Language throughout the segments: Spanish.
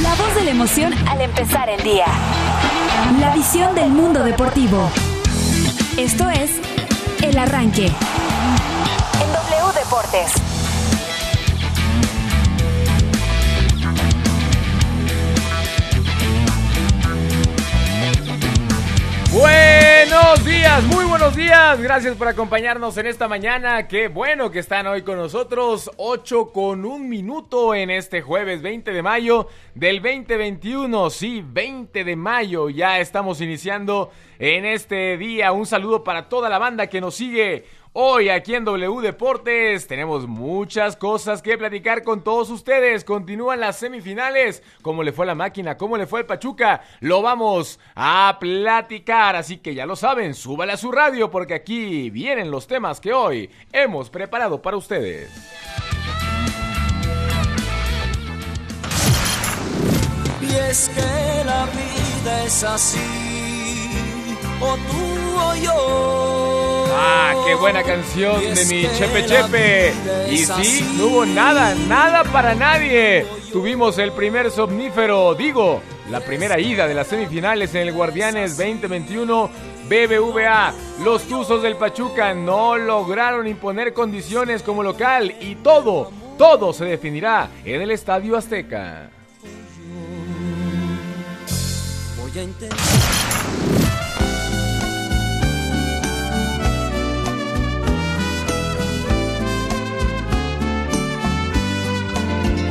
La voz de la emoción al empezar el día. La visión del mundo deportivo. Esto es El Arranque. En W Deportes. Buenos días, muy buenos días. Gracias por acompañarnos en esta mañana. Qué bueno que están hoy con nosotros. 8 con un minuto en este jueves 20 de mayo del 2021. Sí, 20 de mayo. Ya estamos iniciando en este día. Un saludo para toda la banda que nos sigue Hoy aquí en W Deportes tenemos muchas cosas que platicar con todos ustedes. Continúan las semifinales. ¿Cómo le fue a la máquina? ¿Cómo le fue al Pachuca? Lo vamos a platicar. Así que ya lo saben, súbale a su radio porque aquí vienen los temas que hoy hemos preparado para ustedes. Y es que la vida es así, o tú o yo. Ah, qué buena canción de mi Chepe Chepe. Y sí, no hubo nada, nada para nadie. Tuvimos el primer somnífero, digo, la primera ida de las semifinales en el Guardianes 2021 BBVA. Los Tuzos del Pachuca no lograron imponer condiciones como local y todo, todo se definirá en el Estadio Azteca. Voy a intentar.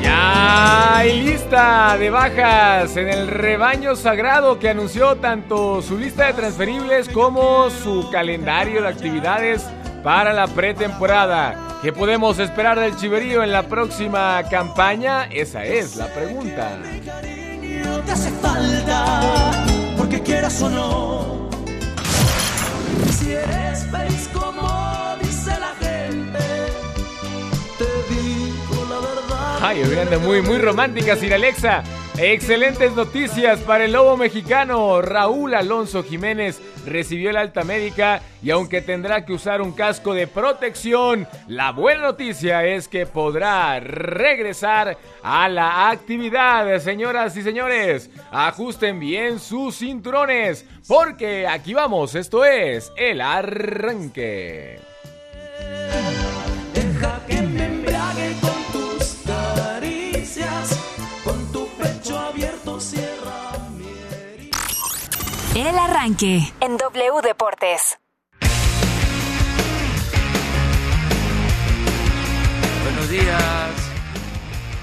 Ya hay lista de bajas en el rebaño sagrado que anunció tanto su lista de transferibles como su calendario de actividades para la pretemporada. ¿Qué podemos esperar del Chiverío en la próxima campaña? Esa es la pregunta. Si eres feliz como dice la Ay, anda muy, muy romántica, Sir Alexa. Excelentes noticias para el lobo mexicano. Raúl Alonso Jiménez recibió el alta médica y aunque tendrá que usar un casco de protección, la buena noticia es que podrá regresar a la actividad. Señoras y señores, ajusten bien sus cinturones porque aquí vamos, esto es el arranque. El Arranque. En W Deportes. Buenos días.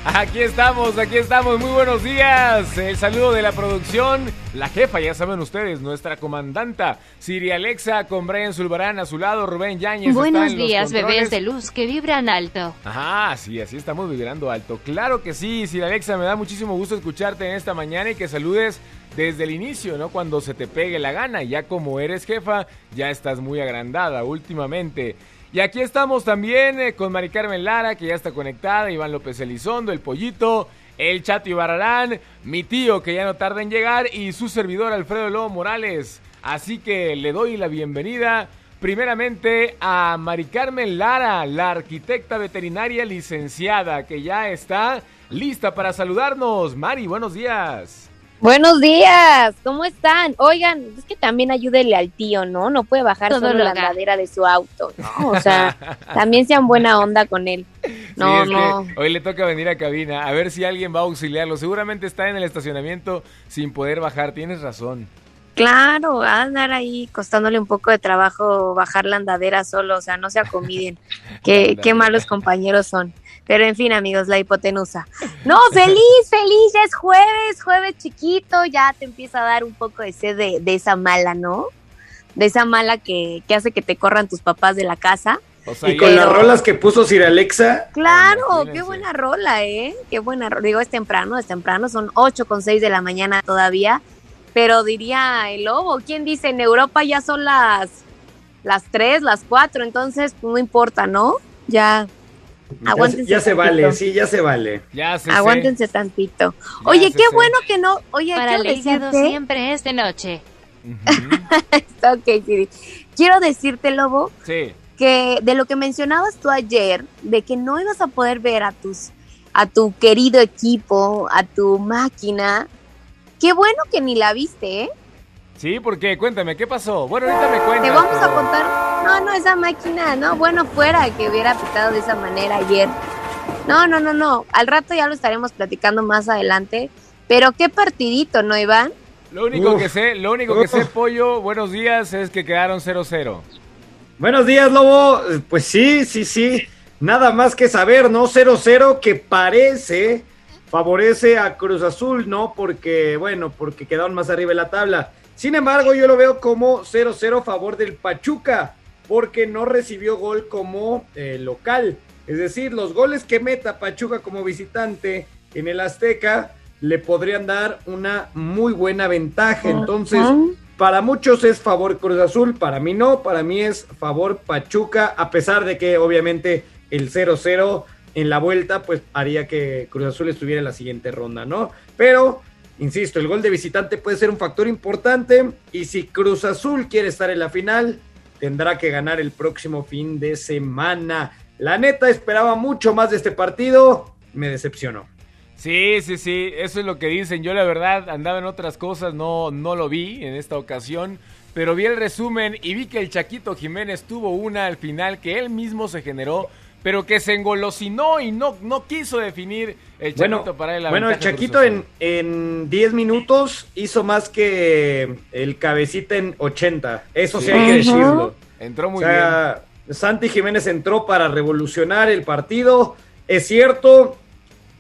Aquí estamos, aquí estamos, muy buenos días. El saludo de la producción, la jefa, ya saben ustedes, nuestra comandanta, Siri Alexa, con Brian Zulbarán a su lado, Rubén Yáñez. está Buenos días, bebés de luz que vibran alto. Ajá, sí, así estamos vibrando alto. Claro que sí, Siri Alexa, me da muchísimo gusto escucharte en esta mañana y que saludes desde el inicio, ¿no? Cuando se te pegue la gana. Ya como eres jefa, ya estás muy agrandada últimamente. Y aquí estamos también eh, con Mari Carmen Lara, que ya está conectada, Iván López Elizondo, el Pollito, el Chato Ibarrarán, mi tío, que ya no tarda en llegar, y su servidor Alfredo Lobo Morales. Así que le doy la bienvenida primeramente a Mari Carmen Lara, la arquitecta veterinaria licenciada, que ya está lista para saludarnos. Mari, buenos días. Buenos días, ¿cómo están? Oigan, es que también ayúdele al tío, ¿no? No puede bajar Todo solo lo la andadera de su auto, ¿no? O sea, también sean buena onda con él. No, Sí, no. hoy le toca venir a cabina a ver si alguien va a auxiliarlo. Seguramente está en el estacionamiento sin poder bajar. Tienes razón. Claro, va a andar ahí costándole un poco de trabajo bajar la andadera solo, o sea, no se acomiden. qué, qué malos compañeros son. Pero en fin, amigos, la hipotenusa. No, feliz, feliz, ya es jueves, jueves chiquito, ya te empieza a dar un poco de sed de, de esa mala, ¿no? De esa mala que, que hace que te corran tus papás de la casa. O sea, Y con las rolas que puso Sir Alexa, Claro, imagínense. qué buena rola, ¿eh? Qué buena rola. Digo, es temprano, es temprano, son 8 con 6 de la mañana todavía, pero diría el lobo, ¿quién dice? En Europa ya son las, las 3, las 4, entonces pues, no importa, ¿no? Ya, ya, se- aguántense. ya se vale, sí, ya se vale. ya se Aguántense tantito. Ya Oye, qué sé. bueno que no, oye, Para quiero siempre es de noche. ok, Siri. quiero decirte, lobo, Sí. que de lo que mencionabas tú ayer, de que no ibas a poder ver a tus a tu querido equipo, a tu máquina. Qué bueno que ni la viste, ¿eh? Sí, ¿por qué? Cuéntame, ¿qué pasó? Bueno, ahorita me cuentas. Te vamos a contar. No, no, esa máquina, no, bueno, fuera que hubiera pitado de esa manera ayer. No, no, no, no. Al rato ya lo estaremos platicando más adelante. Pero qué partidito, ¿no, Iván? Lo único Uf. que sé, lo único que Uf. sé, Pollo, buenos días, es que quedaron 0-0. Buenos días, Lobo. Pues sí, sí, sí. Nada más que saber, ¿no? 0-0 que parece favorece a Cruz Azul, ¿no? Porque, bueno, porque quedaron más arriba en la tabla. Sin embargo, yo lo veo como 0-0 a favor del Pachuca, porque no recibió gol como eh, local. Es decir, los goles que meta Pachuca como visitante en el Azteca le podrían dar una muy buena ventaja. Entonces, para muchos es favor Cruz Azul, para mí no, para mí es favor Pachuca, a pesar de que obviamente el 0-0 en la vuelta pues haría que Cruz Azul estuviera en la siguiente ronda, ¿no? Pero, insisto, el gol de visitante puede ser un factor importante y si Cruz Azul quiere estar en la final, tendrá que ganar el próximo fin de semana. La neta esperaba mucho más de este partido, me decepcionó. Sí, sí, sí, eso es lo que dicen. Yo la verdad andaba en otras cosas, no, no lo vi en esta ocasión, pero vi el resumen y vi que el Chaquito Jiménez tuvo una al final que él mismo se generó, pero que se engolosinó y no, no quiso definir el Chaquito Bueno, para él. la bueno el Chaquito en, en 10 minutos hizo más que el cabecita en 80. Eso sí, Sí. hay que decirlo. Entró muy o sea, Santi Jiménez entró para revolucionar el partido. Es cierto,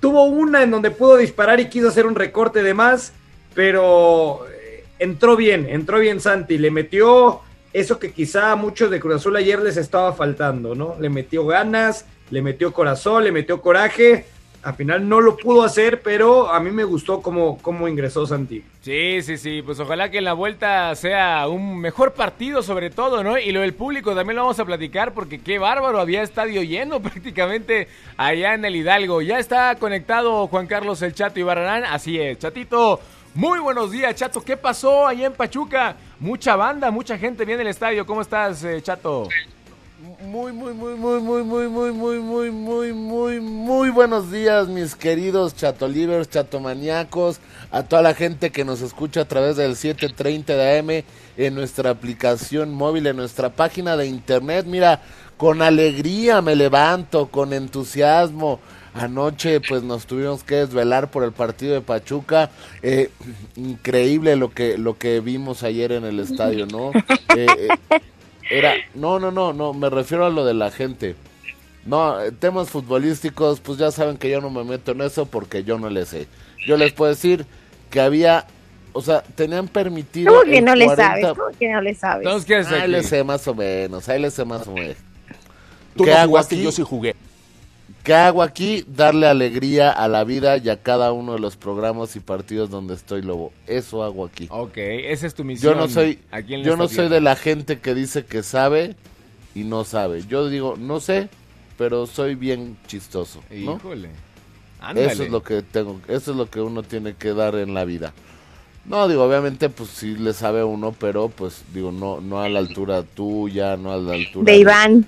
tuvo una en donde pudo disparar y quiso hacer un recorte de más, pero eh, entró bien, entró bien Santi. Le metió eso que quizá a muchos de Cruz Azul ayer les estaba faltando, ¿no? Le metió ganas, le metió corazón, le metió coraje. Al final no lo pudo hacer, pero a mí me gustó cómo, cómo ingresó Santi. Sí, sí, sí, pues ojalá que en la vuelta sea un mejor partido sobre todo, ¿no? Y lo del público también lo vamos a platicar porque qué bárbaro, había estadio lleno prácticamente allá en el Hidalgo. Ya está conectado Juan Carlos El Chato Ibarrarán, así es, Chatito. Muy buenos días, Chato. ¿Qué pasó allá en Pachuca? Mucha banda, mucha gente viene al estadio. ¿Cómo estás, eh, Chato? Muy, muy, muy, muy, muy, muy, muy, muy, muy, muy, muy, muy buenos días, mis queridos chatolivers, chatomaniacos, a toda la gente que nos escucha a través del 730 de AM en nuestra aplicación móvil, en nuestra página de internet. Mira, con alegría me levanto, con entusiasmo. Anoche pues nos tuvimos que desvelar por el partido de Pachuca. Eh, increíble lo que, lo que vimos ayer en el estadio, ¿no? Eh, eh, era, no, no, no, no, me refiero a lo de la gente. No, temas futbolísticos, pues ya saben que yo no me meto en eso porque yo no le sé. Yo les puedo decir que había, o sea, tenían permitido. ¿Cómo que no le 40 sabes? ¿Cómo que no le sabes? Entonces, ¿qué es Ahí le sé más o menos, ahí le sé más o menos. Tú ¿Qué no hago jugaste, aquí? yo sí jugué. ¿Qué hago aquí? Darle alegría a la vida y a cada uno de los programas y partidos donde estoy lobo. Eso hago aquí. Ok, esa es tu misión. Yo no soy, yo no soy de la gente que dice que sabe y no sabe. Yo digo, no sé, pero soy bien chistoso, ¿no? Híjole. Ándale. Eso es lo que tengo, eso es lo que uno tiene que dar en la vida. No, digo, obviamente, pues sí le sabe uno, pero pues digo, no, no a la altura tuya, no a la altura De Iván.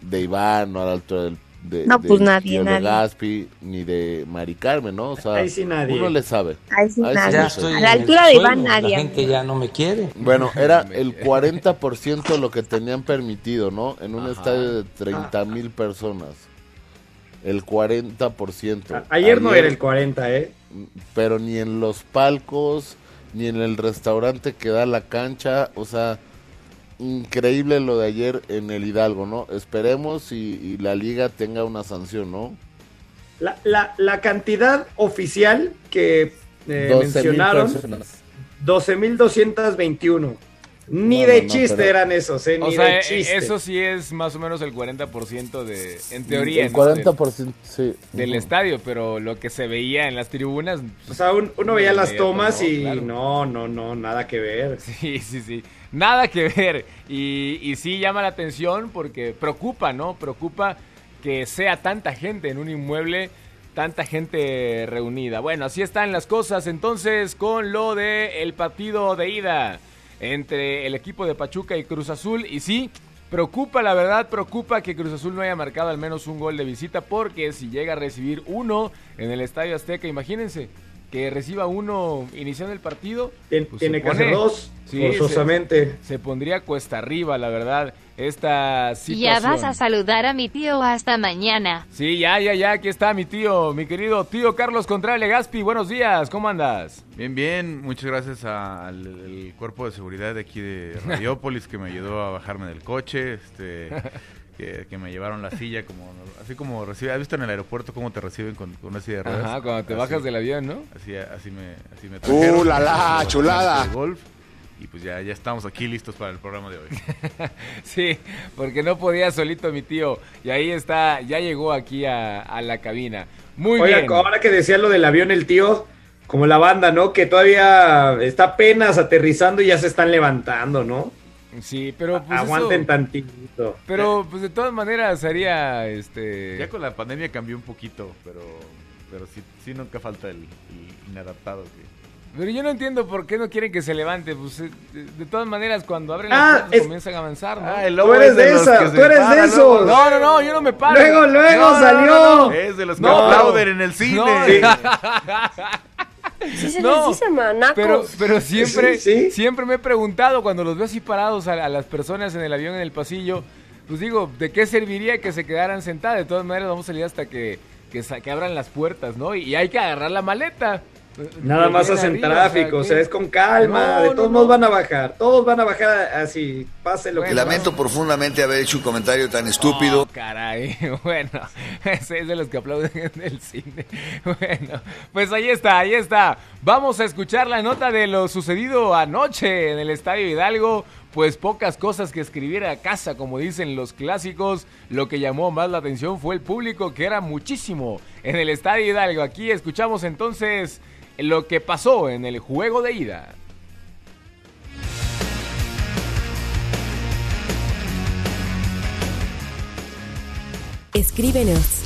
de Iván, no a la altura del, de, No, de pues nadie, Tío nadie. Legaspi, ni de Mari Carmen, ¿no? O sea, Ahí sí nadie. uno le sabe. Ahí sí, Ahí sí nadie. estoy A la el altura de Iván, nadie. La gente ya no me quiere. Bueno, era el 40% lo que tenían permitido, ¿no? En un Ajá. estadio de 30 mil personas. El 40%. A- Ayer no era el 40, ¿eh? Pero ni en los palcos, ni en el restaurante que da la cancha. O sea, increíble lo de ayer en el Hidalgo, ¿no? Esperemos y, y la liga tenga una sanción, ¿no? La, la, la cantidad oficial que eh, 12,000 mencionaron, personas. 12.221. Ni No, de no, no, chiste pero- eran esos, ¿eh? Ni O sea, de eh, chiste. eso sí es más o menos el 40% de, en teoría, El ¿no? del- 40%, sí. del estadio, pero lo que se veía en las tribunas, O sea, un- uno veía las tomas ¿no? y Claro. no, no, no, nada que ver. sí, sí, sí, nada que ver. Y, y sí llama la atención porque preocupa, ¿no? Preocupa que sea tanta gente en un inmueble, tanta gente reunida. Bueno, así están las cosas entonces con lo de partido de ida entre el equipo de Pachuca y Cruz Azul. Y sí, Preocupa, la verdad, preocupa que Cruz Azul no haya marcado al menos un gol de visita, porque si llega a recibir uno en el Estadio Azteca, imagínense que reciba uno iniciando el partido. Tien- pues, tiene se que hacer dos, Sí, forzosamente. Se, se pondría cuesta arriba, la verdad, esta Ya situación. vas a saludar a mi tío hasta mañana. Sí, ya, ya, ya, aquí está mi tío, mi querido tío Carlos Contreras Legaspi. Buenos días, ¿cómo andas? Bien, bien, muchas gracias al cuerpo de seguridad de aquí de Radiópolis que me ayudó a bajarme del coche, este, que, que me llevaron la silla, como así como recibe, ¿has visto en el aeropuerto cómo te reciben con, con una silla de ruedas? Ajá, cuando te Así- bajas del avión, ¿no? Así, así me, así me ¡Uh, la, la, chulada! de golf y pues ya, ya estamos aquí listos para el programa de hoy. Sí, porque no podía solito mi tío. Y ahí está, ya llegó aquí a, a la cabina. Muy Oiga, bien. ahora que decía lo del avión el tío, como la banda, ¿no? Que todavía está apenas aterrizando y ya se están levantando, ¿no? Sí, pero pues Aguanten eso- tantito. Pero pues de todas maneras haría este Ya con la pandemia cambió un poquito, pero pero sí, sí nunca falta el, el inadaptado que... Pero yo no entiendo por qué no quieren que se levante. Pues eh, de, de todas maneras cuando abren Ah, las puertas es- comienzan a avanzar, ¿no? Ah, el Tú lobo eres es de los esa, tú eres para de esos. No, no, no, yo no me paro. Luego, luego No, no, salió. no, no. Es de los que No. aplauden en el cine. No, Sí. Sí se No, les dice manacos. Pero, pero siempre, Sí, siempre me he preguntado cuando los veo así parados a, a las personas en el avión, en el pasillo, pues digo, ¿de qué serviría que se quedaran sentadas? De todas maneras vamos a salir hasta que, que, que abran las puertas, ¿no? Y, hay que agarrar la maleta. Nada Que más hacen arriba, tráfico, o sea, es con calma, No, de todos no. modos van a bajar, todos van a bajar así, pase lo que Bueno. Lamento profundamente haber hecho un comentario tan estúpido. Oh, caray, bueno, ese es de los que aplauden en el cine. Bueno, pues ahí está, ahí está. Vamos a escuchar la nota de lo sucedido anoche en el Estadio Hidalgo. Pues pocas cosas que escribir a casa, como dicen los clásicos. Lo que llamó más la atención fue el público, que era muchísimo en el Estadio Hidalgo. Aquí escuchamos entonces lo que pasó en el juego de ida. Escríbenos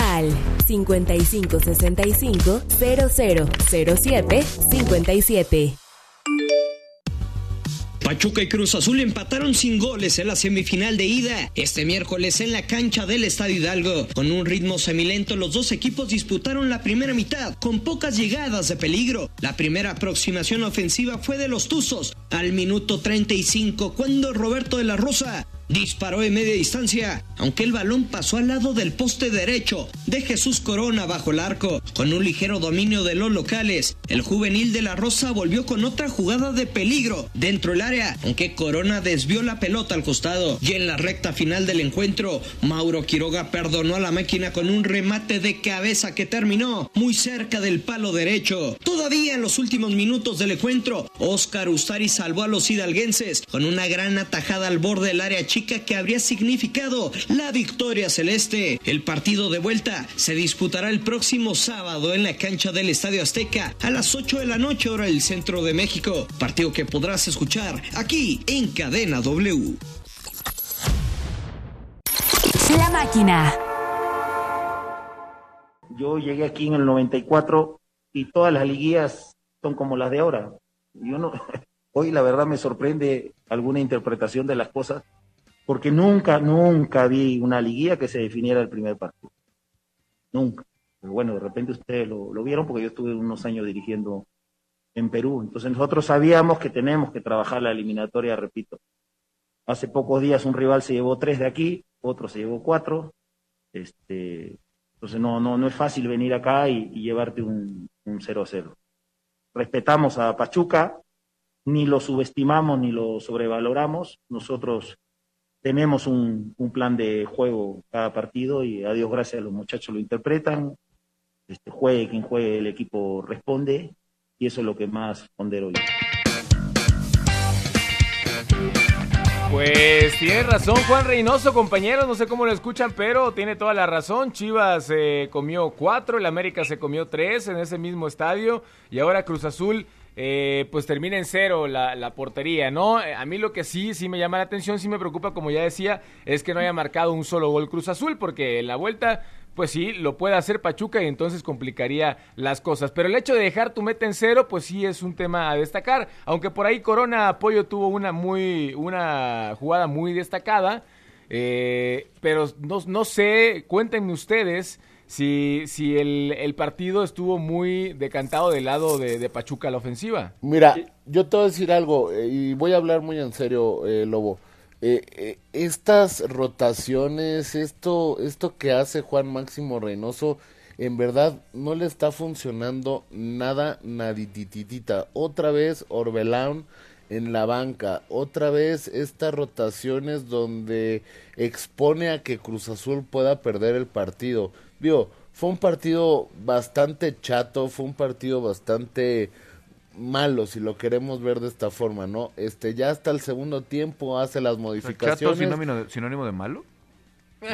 al 5565 0007 57. Pachuca y Cruz Azul empataron sin goles en la semifinal de ida este miércoles en la cancha del Estadio Hidalgo. Con un ritmo semilento, los dos equipos disputaron la primera mitad con pocas llegadas de peligro. La primera aproximación ofensiva fue de los Tuzos al minuto 35 cuando Roberto de la Rosa disparó en media distancia, aunque el balón pasó al lado del poste derecho de Jesús Corona bajo el arco. Con un ligero dominio de los locales, el juvenil de la Rosa volvió con otra jugada de peligro dentro del área, aunque Corona desvió la pelota al costado. Y en la recta final del encuentro, Mauro Quiroga perdonó a la máquina con un remate de cabeza que terminó muy cerca del palo derecho. Todavía en los últimos minutos del encuentro, Oscar Ustari salvó a los hidalguenses con una gran atajada al borde del área chica que habría significado la victoria celeste. El partido de vuelta se disputará el próximo sábado en la cancha del Estadio Azteca a las 8 de la noche hora del centro de México. Partido que podrás escuchar aquí en Cadena W. La máquina. Yo llegué aquí en el 94 y todas las liguillas son como las de ahora. Yo no, hoy la verdad me sorprende alguna interpretación de las cosas, porque nunca, nunca vi una liguilla que se definiera el primer partido. Nunca. Pero bueno, de repente ustedes lo, vieron porque yo estuve unos años dirigiendo en Perú. Entonces nosotros sabíamos que tenemos que trabajar la eliminatoria, repito. Hace pocos días un rival se llevó tres de aquí, otro se llevó cuatro. Este, entonces no, no, no es fácil venir acá y, llevarte un, un 0-0. Respetamos a Pachuca, ni lo subestimamos ni lo sobrevaloramos. Nosotros tenemos un, un plan de juego cada partido y a Dios gracias los muchachos lo interpretan. Este, juegue quien juegue, el equipo responde y eso es lo que más pondero yo. Pues tiene razón Juan Reynoso, compañeros, no sé cómo lo escuchan, pero tiene toda la razón. Chivas se comió cuatro, el América se comió tres en ese mismo estadio y ahora Cruz Azul eh, pues termina en cero la, la portería, ¿no? Eh, A mí lo que sí, sí me llama la atención, sí me preocupa, como ya decía, es que no haya marcado un solo gol Cruz Azul, porque en la vuelta pues sí, lo puede hacer Pachuca y entonces complicaría las cosas. Pero el hecho de dejar tu meta en cero, pues sí es un tema a destacar. Aunque por ahí Corona Apoyo tuvo una muy, una jugada muy destacada. eh, pero no, no sé, cuéntenme ustedes si, si el, el partido estuvo muy decantado del lado de, de Pachuca a la ofensiva. Mira, yo te voy a decir algo eh, y voy a hablar muy en serio, eh, Lobo. Eh, eh, estas rotaciones, esto, esto que hace Juan Máximo Reynoso, en verdad no le está funcionando nada, nadititita. Otra vez Orbelán en la banca, otra vez estas rotaciones donde expone a que Cruz Azul pueda perder el partido. Vio, fue un partido bastante chato, fue un partido bastante malo si lo queremos ver de esta forma, ¿no? Este ya hasta el segundo tiempo hace las ¿Chato modificaciones. sinónimo de, sinónimo de malo?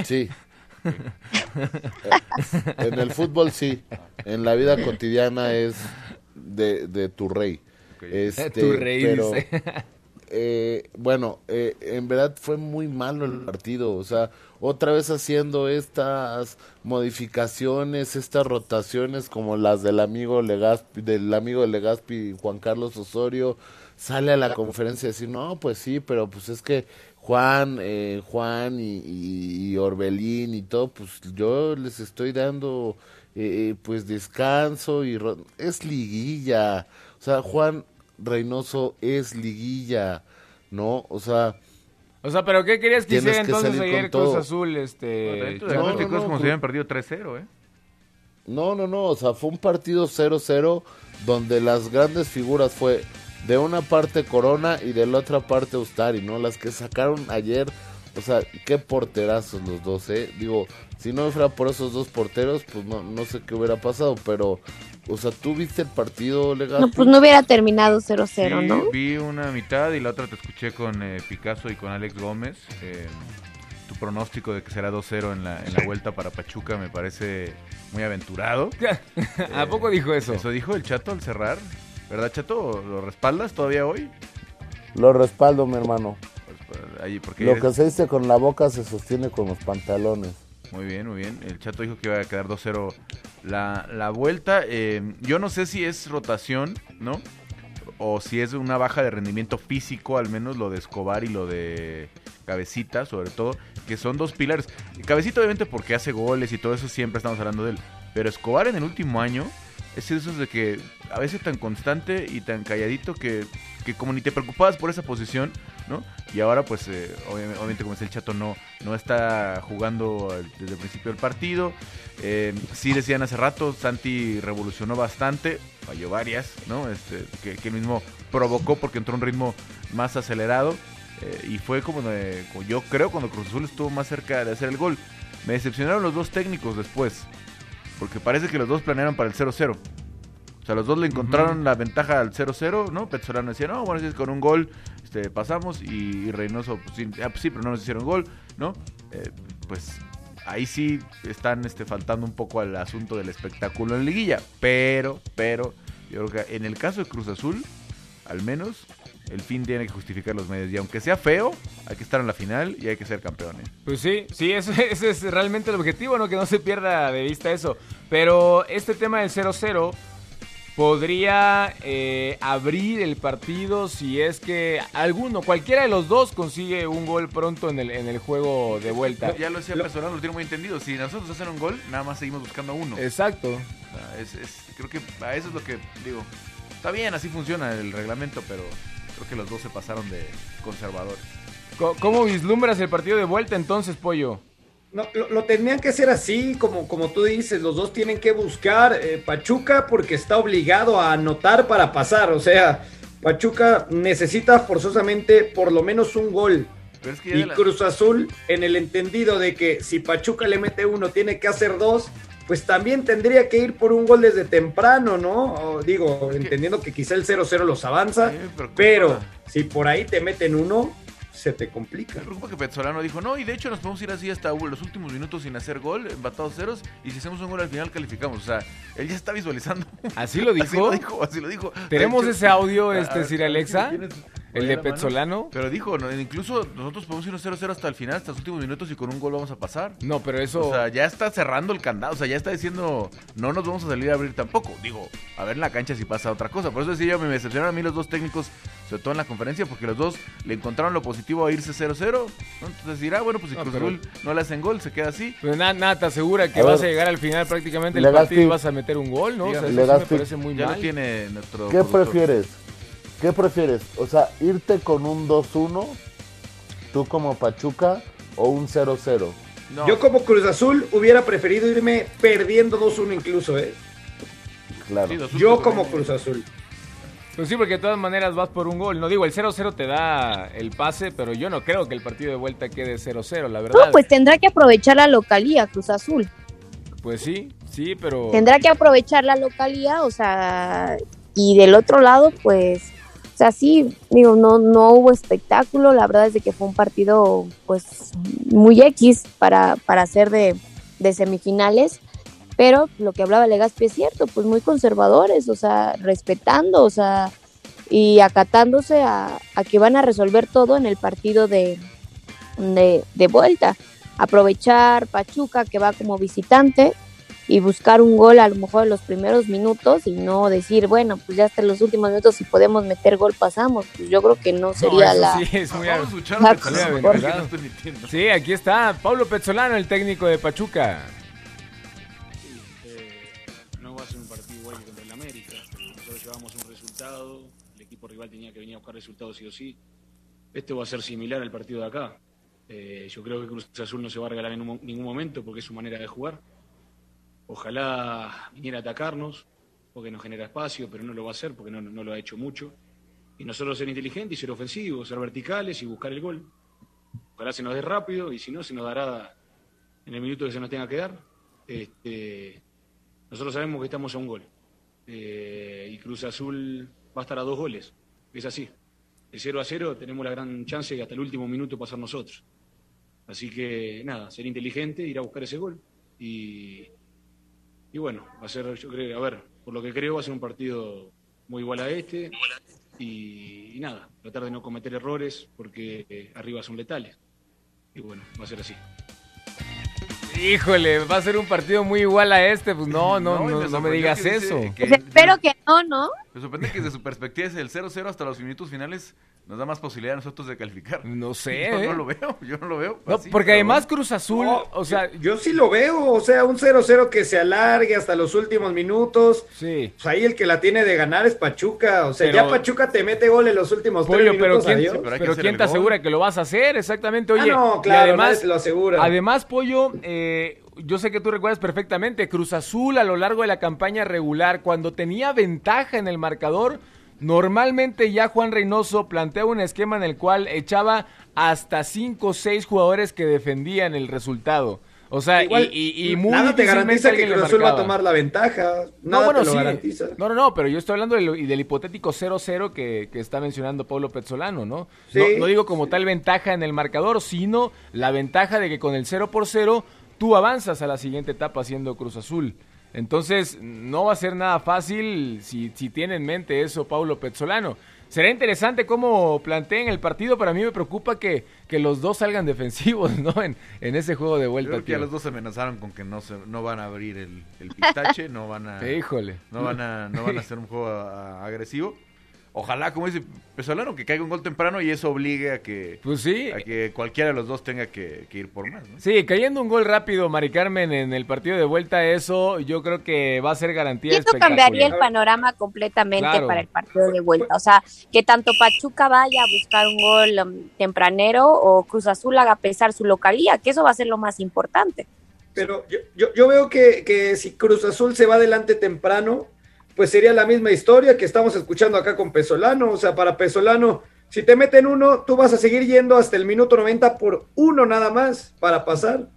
Sí. en el fútbol sí, en la vida cotidiana es de, de tu rey. Este, Tu rey, pero, dice. Eh, bueno, eh, en verdad fue muy malo el partido, o sea, otra vez haciendo estas modificaciones, estas rotaciones como las del amigo Legaspi, del amigo Legaspi, Juan Carlos Osorio, sale a la conferencia a decir, no, pues sí, pero pues es que Juan, eh, Juan y, y- y Orbelín y todo, pues yo les estoy dando eh, eh, pues descanso y es liguilla, o sea, Juan Reynoso es liguilla, ¿no? O sea, O sea, ¿pero qué querías que hiciera entonces salir ayer con Cruz todo. Azul? Este, de Atlético es como pues- si hubieran perdido 3-0, ¿eh? No, no, no, o sea, fue un partido 0-0 donde las grandes figuras fue de una parte Corona y de la otra parte Ustari, ¿no? Las que sacaron ayer, o sea, qué porterazos los dos, ¿eh? Digo, si no fuera por esos dos porteros, pues no, no sé qué hubiera pasado, pero, o sea, ¿tú viste el partido, legal? No, pues no hubiera terminado 0-0, Sí, ¿no? vi una mitad y la otra te escuché con eh, Picasso y con Alex Gómez. Eh, tu pronóstico de que será 2-0 en la, en la vuelta para Pachuca me parece muy aventurado. ¿A poco dijo eso? Eso dijo el Chato al cerrar. ¿Verdad, Chato? ¿Lo respaldas todavía hoy? Lo respaldo, mi hermano. Pues, ahí, porque Lo eres- que se dice con la boca se sostiene con los pantalones. Muy bien, muy bien. El Chato dijo que iba a quedar 2-0 la, la vuelta. Eh, yo no sé si es rotación, ¿no? O si es una baja de rendimiento físico, al menos lo de Escobar y lo de Cabecita, sobre todo, que son dos pilares. Cabecita obviamente porque hace goles y todo eso siempre estamos hablando de él. Pero Escobar en el último año es de esos de que a veces tan constante y tan calladito que, que como ni te preocupabas por esa posición, ¿no? Y ahora pues eh, obvi- obviamente como es el Chato no, no está jugando desde el principio del partido. Eh, sí decían hace rato, Santi revolucionó bastante, falló varias, ¿no? Este, que, él mismo provocó porque entró a un ritmo más acelerado. eh, y fue como yo creo cuando Cruz Azul estuvo más cerca de hacer el gol. Me decepcionaron los dos técnicos después. Porque parece que los dos planearon para el 0-0. O sea, los dos le encontraron la ventaja al 0-0, ¿no? Petzolano decía, no, bueno, si es con un gol este, pasamos. Y, y Reynoso, pues sí, ah, pues sí, pero no nos hicieron gol, ¿no? Eh, pues ahí sí están este, faltando un poco al asunto del espectáculo en liguilla. Pero, pero, yo creo que en el caso de Cruz Azul, al menos, el fin tiene que justificar los medios. Y aunque sea feo, hay que estar en la final y hay que ser campeones. Pues sí, sí, eso- ese es realmente el objetivo, ¿no? Que no se pierda de vista eso. Pero este tema del 0-0 podría eh, abrir el partido si es que alguno, cualquiera de los dos consigue un gol pronto en el, en el juego de vuelta. Ya lo decía personal, lo tiene muy entendido. Si nosotros hacen un gol, nada más seguimos buscando uno. Exacto. Es- es- creo que a eso es lo que digo. Está bien, así funciona el reglamento, pero creo que los dos se pasaron de conservadores. Co- ¿Cómo vislumbras el partido de vuelta entonces, Pollo? No, lo, lo tendrían que hacer así, como, como tú dices, los dos tienen que buscar eh, Pachuca porque está obligado a anotar para pasar, o sea, Pachuca necesita forzosamente por lo menos un gol. Pero es que ya Y la- Cruz Azul, en el entendido de que si Pachuca le mete uno, tiene que hacer dos, pues también tendría que ir por un gol desde temprano, ¿no? O digo, entendiendo que quizá el 0-0 los avanza, pero si por ahí te meten uno, se te complica. Me preocupa que Petzolano dijo, no, y de hecho nos podemos ir así hasta los últimos minutos sin hacer gol, empatados ceros, y si hacemos un gol al final calificamos. O sea, él ya está visualizando. ¿Así lo dijo? Así lo dijo, así lo dijo. ¿Tenemos hecho- ese audio, este, ah, Sir sí, Alexa? ¿tienes? ¿El de Petzolano? Pero dijo, no, incluso nosotros podemos ir 0-0 hasta el final, hasta los últimos minutos y con un gol vamos a pasar. No, pero eso... O sea, ya está cerrando el candado, o sea, ya está diciendo, no nos vamos a salir a abrir tampoco. Digo, a ver en la cancha si pasa otra cosa. Por eso decía yo, me decepcionaron a mí los dos técnicos, sobre todo en la conferencia, porque los dos le encontraron lo positivo a irse 0-0. ¿no? Entonces dirá, bueno, pues si No, Cruz pero- Azul no le hacen gol, se queda así. Pero nada, nada te asegura que A vas ver. a llegar al final prácticamente Legazpi. partido y vas a meter un gol, ¿no? O sea, eso sí me parece muy Ya mal. lo tiene nuestro ¿Qué productor. prefieres? ¿Qué prefieres? O sea, irte con un 2-1, tú como Pachuca, o un 0-0. No. Yo como Cruz Azul hubiera preferido irme perdiendo 2-1 incluso, ¿eh? Claro. Sí, Yo como Cruz Azul. Pues sí, porque de todas maneras vas por un gol. No digo, el 0-0 te da el pase, pero yo no creo que el partido de vuelta quede 0-0, la verdad. No, pues tendrá que aprovechar la localía, Cruz Azul. Pues sí, sí, pero... Tendrá que aprovechar la localía, o sea, y del otro lado, pues, sea, sí, digo, no, no hubo espectáculo, la verdad es de que fue un partido, pues, muy X para, para ser de, semifinales, pero lo que hablaba Legaspi es cierto, pues muy conservadores, o sea, respetando, o sea, y acatándose a, a que van a resolver todo en el partido de, de vuelta. Aprovechar Pachuca, que va como visitante, y buscar un gol a lo mejor en los primeros minutos y no decir, bueno, pues ya hasta los últimos minutos si podemos meter gol pasamos. Pues yo creo que no No, sería eso la... sí, es muy Vamos a. Sí, aquí está Pablo Pezzolano, el técnico de Pachuca. Eh, no va a ser un partido igual que contra el América. Nosotros llevamos un resultado, el equipo rival tenía que venir a buscar resultados sí o sí. Este va a ser similar al partido de acá. Eh, yo creo que Cruz Azul no se va a regalar en un ningún momento porque es su manera de jugar. Ojalá viniera a atacarnos porque nos genera espacio, pero no lo va a hacer porque no, lo ha hecho mucho. Y nosotros ser inteligentes y ser ofensivos, ser verticales y buscar el gol. Ojalá se nos dé rápido y si no, se nos dará en el minuto que se nos tenga que dar. Este, nosotros sabemos que estamos a un gol. Eh, y Cruz Azul va a estar a dos goles. Es así. De 0 a 0 tenemos la gran chance de hasta el último minuto pasar nosotros. Así que nada, ser inteligente, ir a buscar ese gol. Y, y bueno, va a ser, yo creo, a ver, por lo que creo, va a ser un partido muy igual a este. Y, y nada, tratar de no cometer errores porque eh, arriba son letales. Y bueno, va a ser así. Híjole, va a ser un partido muy igual a este. Pues no, no, No, no, me no me sorprendió digas que dice eso. que- Pues espero que no, ¿no? Me sorprende que desde su perspectiva es el 0-0 hasta los minutos finales nos da más posibilidad a nosotros de calificar. No sé, Yo ¿eh? no lo veo, yo no lo veo. No, así, porque además bueno. Cruz Azul, No, o sea, yo, yo sí lo veo, o sea, un 0-0 que se alargue hasta los últimos minutos. sí. Pues ahí el que la tiene de ganar es Pachuca. O sea, Pero- ya Pachuca te mete gol en los últimos Pollo, tres pero minutos. ¿quién, adiós. pero ¿quién te asegura que lo vas a hacer? Exactamente, oye. ah, no, y claro, además, lo asegura. Además, Pollo, eh, yo sé que tú recuerdas perfectamente, Cruz Azul a lo largo de la campaña regular, cuando tenía ventaja en el marcador, normalmente ya Juan Reynoso plantea un esquema en el cual echaba hasta 5 o 6 jugadores que defendían el resultado. O sea, Igual, y, y- y muy nada te garantiza que Cruz Azul va a tomar la ventaja. No, bueno, te lo sí. garantiza. No, no, no, pero yo estoy hablando del, hipotético 0-0 que, que está mencionando Pablo Pezzolano, ¿no? Sí. no, no digo como tal ventaja en el marcador, sino la ventaja de que con el 0 por 0 tú avanzas a la siguiente etapa siendo Cruz Azul. Entonces, no va a ser nada fácil si, si tiene en mente eso Pablo Pezzolano. Será interesante cómo planteen el partido, pero a mí me preocupa que, que los dos salgan defensivos, ¿no? En, en ese juego de Yo vuelta. creo que los dos se amenazaron con que no se, no van a abrir el, el pistache, no van a Híjole. no van a no van a hacer un juego a- agresivo. Ojalá, como dice Pesolano, que caiga un gol temprano y eso obligue a que Pues sí. a que cualquiera de los dos tenga que, que ir por más, ¿no? Sí, cayendo un gol rápido, Mari Carmen, en el partido de vuelta, eso yo creo que va a ser garantía Y esto cambiaría el panorama completamente Claro. para el partido de vuelta. O sea, que tanto Pachuca vaya a buscar un gol um, tempranero o Cruz Azul haga pesar su localía, que eso va a ser lo más importante. Pero yo, yo, yo veo que, que si Cruz Azul se va adelante temprano, pues sería la misma historia que estamos escuchando acá con Pesolano. O sea, para Pesolano, si te meten uno, tú vas a seguir yendo hasta el minuto 90 por uno nada más para pasar.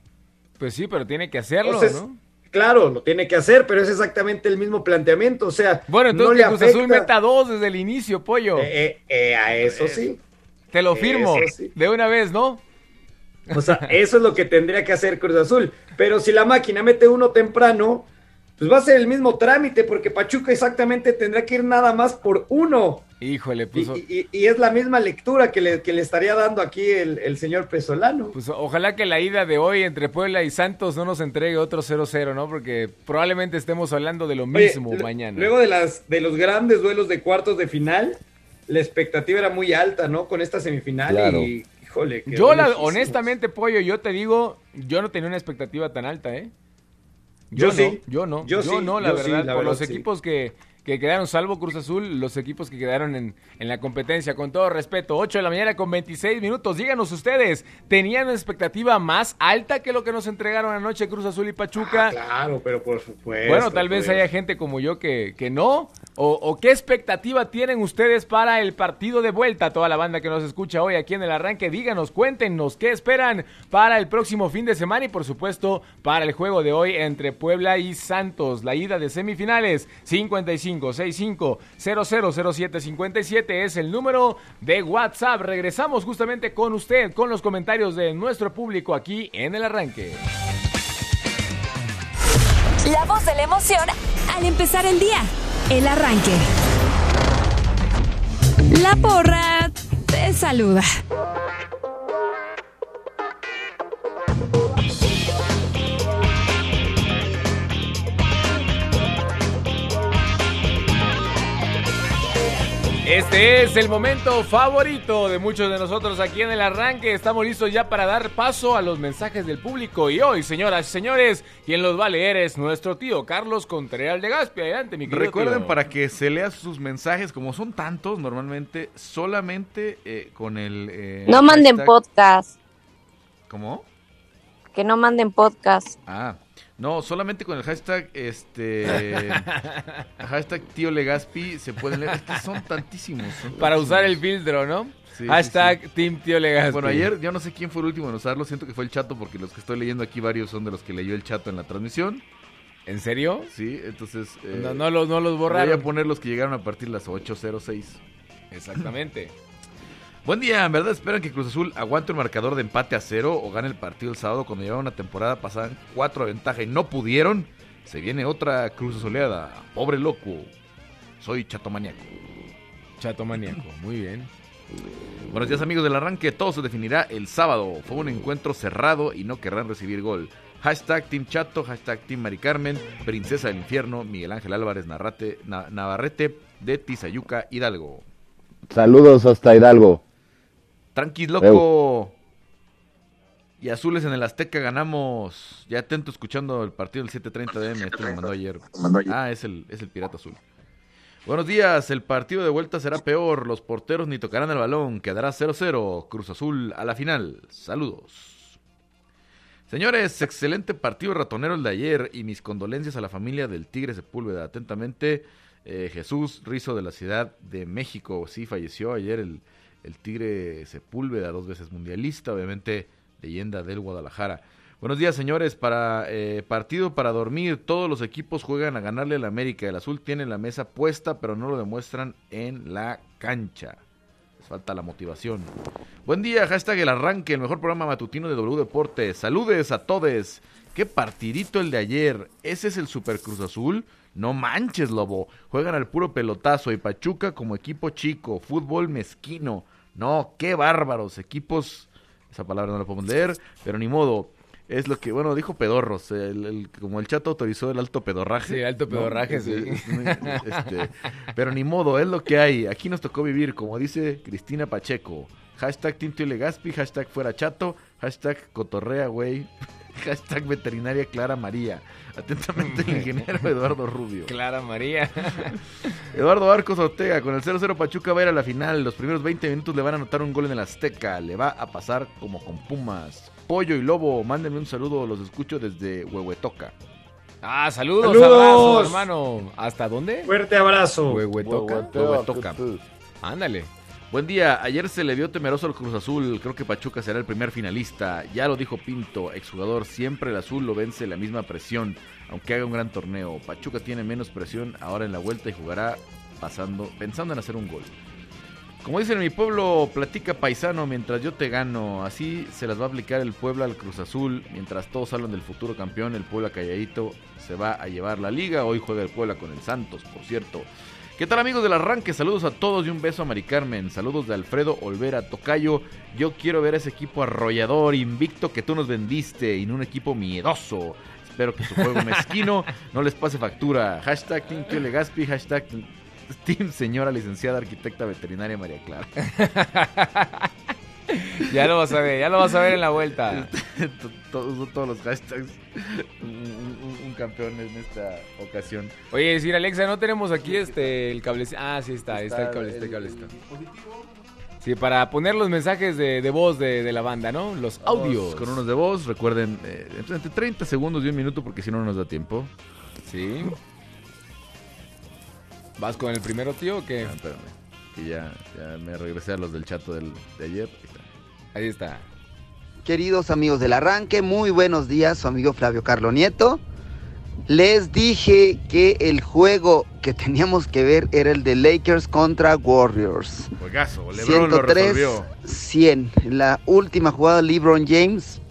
Pues sí, pero tiene que hacerlo, Entonces, ¿no? Claro, lo tiene que hacer, pero es exactamente el mismo planteamiento. O sea, Bueno, entonces no le que Cruz Azul meta dos desde el inicio, pollo. Eh, eh, eh, a eso sí. Te lo firmo. sí. De una vez, ¿no? O sea, eso es lo que tendría que hacer Cruz Azul. Pero si la máquina mete uno temprano, pues va a ser el mismo trámite, porque Pachuca exactamente tendrá que ir nada más por uno. Híjole, Y, pues, o- y- y es la misma lectura que le, que le estaría dando aquí el, el señor Pesolano. pues ojalá que la ida de hoy entre Puebla y Santos no nos entregue otro 0-0, ¿no? Porque probablemente estemos hablando de lo Oye, mismo mañana. Luego de, las, de los grandes duelos de cuartos de final, la expectativa era muy alta, ¿no? Con esta semifinal Claro. y, híjole. Yo, la, honestamente, Pollo, yo te digo, yo no tenía una expectativa tan alta, ¿eh? Yo no, sí. Yo no, Yo yo, sí, no, la yo sí, verdad, la por verdad, los sí. equipos que, que quedaron, salvo Cruz Azul, los equipos que quedaron en, en la competencia, con todo respeto, 8 de la mañana con 26 minutos, díganos ustedes, ¿tenían una expectativa más alta que lo que nos entregaron anoche Cruz Azul y Pachuca? Ah, Claro, pero por supuesto. Bueno, tal vez pues. haya gente como yo que, que no. O, o qué expectativa tienen ustedes para el partido de vuelta? Toda la banda que nos escucha hoy aquí en el arranque, díganos, cuéntenos qué esperan para el próximo fin de semana y por supuesto para el juego de hoy entre Puebla y Santos. La ida de semifinales 55 65 0007 57 es el número de WhatsApp. Regresamos justamente con usted, con los comentarios de nuestro público aquí en el arranque. La voz de la emoción al empezar el día. El arranque. La porra te saluda. Este es el momento favorito de muchos de nosotros aquí en el arranque. Estamos listos ya para dar paso a los mensajes del público. Y hoy, señoras y señores, quien los va a leer es nuestro tío Carlos Contreras de Gaspi. Adelante, mi querido Recuerden tío. para que se lea sus mensajes, como son tantos, normalmente solamente eh, con el... eh, No manden hashtag- podcast, ¿Cómo? que no manden podcast. Ah, no, solamente con el hashtag, este... hashtag tío Legaspi se pueden leer. Es que son tantísimos. son Para usar el filtro, ¿no? Sí, Hashtag sí, sí. Team Tío Legaspi. Bueno, ayer yo no sé quién fue el último en usarlo, siento que fue el Chato porque los que estoy leyendo aquí varios son de los que leyó el Chato en la transmisión. ¿En serio? Sí, entonces... eh, No, no los, no los Voy borraron. a poner los que llegaron a partir de las 8.06. Exactamente. Buen día, ¿en verdad esperan que Cruz Azul aguante un marcador de empate a cero o gane el partido el sábado cuando llevaban una temporada pasada cuatro de ventaja y no pudieron? Se viene otra Cruz Azuleada. Pobre loco. Soy chatomaniaco. Chatomaniaco, muy bien. Buenos días amigos del arranque, todo se definirá el sábado. Fue un encuentro cerrado y no querrán recibir gol. Hashtag Team Chato, hashtag Team Mari Carmen, Princesa del Infierno, Miguel Ángel Álvarez Narrate- Na- Navarrete de Tizayuca, Hidalgo. Saludos hasta Hidalgo. Tranquis, loco. Y azules en el Azteca ganamos. Ya atento escuchando el partido del 7:30 de M. Este lo mandó ayer. Ah, es el, es el Pirata Azul. Buenos días. El partido de vuelta será peor. Los porteros ni tocarán el balón. Quedará 0-0. Cruz Azul a la final. Saludos. Señores, excelente partido ratonero el de ayer y mis condolencias a la familia del Tigre Sepúlveda. Atentamente, eh, Jesús Rizo de la Ciudad de México. Sí, falleció ayer el, el Tigre Sepúlveda, dos veces mundialista, obviamente leyenda del Guadalajara. Buenos días, señores. Para eh, partido para dormir, todos los equipos juegan a ganarle al América. El azul tiene la mesa puesta, pero no lo demuestran en la cancha. Les falta la motivación. Buen día, hashtag el arranque, el mejor programa matutino de W Deportes. Saludes a todos. Qué partidito el de ayer. ¿Ese es el Super Cruz Azul? No manches, lobo. Juegan al puro pelotazo y Pachuca como equipo chico. Fútbol mezquino. No, qué bárbaros. Equipos. Esa palabra no la podemos leer, pero ni modo. Es lo que, bueno, dijo Pedorros, el- el- como el chato autorizó el alto pedorraje. Sí, alto pedorraje, sí. es- este, pero ni modo, es lo que hay. Aquí nos tocó vivir, como dice Cristina Pacheco. Hashtag Tintio Legaspi, hashtag fuera chato, hashtag cotorrea, güey. Hashtag veterinaria Clara María. Atentamente el ingeniero Eduardo Rubio. Clara María. Eduardo Arcos Ortega, con el 0-0 Pachuca va a ir a la final. Los primeros 20 minutos le van a anotar un gol en el Azteca. Le va a pasar como con Pumas. Pollo y Lobo, mándenme un saludo, los escucho desde Huehuetoca. Ah, saludos, ¡Saludos! abrazo, hermano. ¿Hasta dónde? Fuerte abrazo. Huehuetoca. Huehuetoca. Ándale. Buen día, ayer se le vio temeroso al Cruz Azul, creo que Pachuca será el primer finalista, ya lo dijo Pinto, exjugador, siempre el azul lo vence la misma presión, aunque haga un gran torneo, Pachuca tiene menos presión ahora en la vuelta y jugará pensando en hacer un gol. Como dicen en mi pueblo, platica paisano mientras yo te gano, así se las va a aplicar el Puebla al Cruz Azul, mientras todos hablan del futuro campeón, el Puebla calladito se va a llevar la liga, hoy juega el Puebla con el Santos, por cierto. ¿Qué tal amigos del arranque? Saludos a todos y un beso a Mari Carmen. Saludos de Alfredo Olvera Tocayo. Yo quiero ver a ese equipo arrollador, invicto que tú nos vendiste no un equipo miedoso. Espero que su juego mezquino no les pase factura. Hashtag Team Legaspi, hashtag Team Señora Licenciada Arquitecta Veterinaria María Clara. Ya lo vas a ver, ya lo vas a ver en la vuelta. todos, todos los hashtags. Un, un- un campeón en esta ocasión. Oye, decir Alexa, no tenemos aquí este el cable. Ah, sí está, está el cable, está el cable. está. Sí, para poner los mensajes de, de voz de, de la banda, ¿no? Los audios. Con unos de voz, recuerden, eh, entre 30 segundos y un minuto porque si no no nos da tiempo. Sí. ¿Vas con el primero, tío, o qué? Ah, espérame, que ya, ya me regresé a los del chato del, de ayer. Ahí está. Queridos amigos del arranque, muy buenos días, su amigo Flavio Carlo Nieto. Les dije que el juego que teníamos que ver era el de Lakers contra Warriors. Juegazo, LeBron lo 103, resolvió. 100. En la última jugada, LeBron James,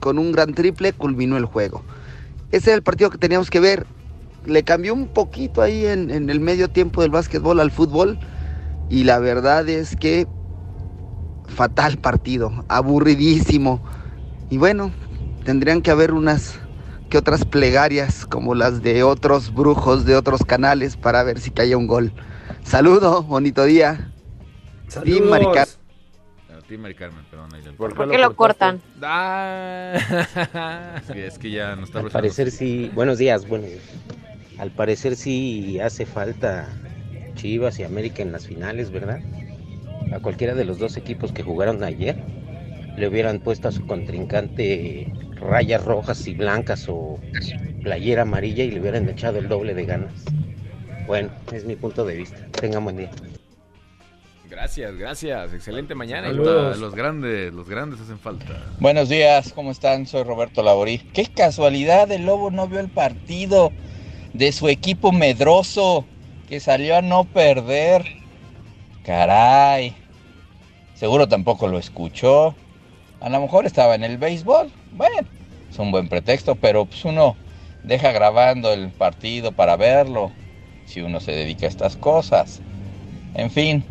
con un gran triple, culminó el juego. Ese era el partido que teníamos que ver. Le cambió un poquito ahí en, en el medio tiempo del básquetbol al fútbol. Y la verdad es que fatal partido, aburridísimo. Y bueno, tendrían que haber unas que otras plegarias como las de otros brujos de otros canales para ver si caía un gol. Saludo, bonito día. Team Maricar- ti, Mari Carmen, perdón. ahí ¿Por qué lo cortan? Es que, es que ya no está Al parecer sí, buenos días, buenos días. Al parecer sí hace falta Chivas y América en las finales, ¿verdad? A cualquiera de los dos equipos que jugaron ayer le hubieran puesto a su contrincante rayas rojas y blancas o playera amarilla y le hubieran echado el doble de ganas. Bueno, es mi punto de vista. Tengan buen día. Gracias, gracias. Excelente mañana. Los grandes, los grandes hacen falta. Buenos días, ¿cómo están? Soy Roberto Laborí. Qué casualidad, el Lobo no vio el partido de su equipo medroso que salió a no perder. Caray. Seguro tampoco lo escuchó. A lo mejor estaba en el béisbol. Bueno, es un buen pretexto, pero pues uno deja grabando el partido para verlo si uno se dedica a estas cosas. En fin.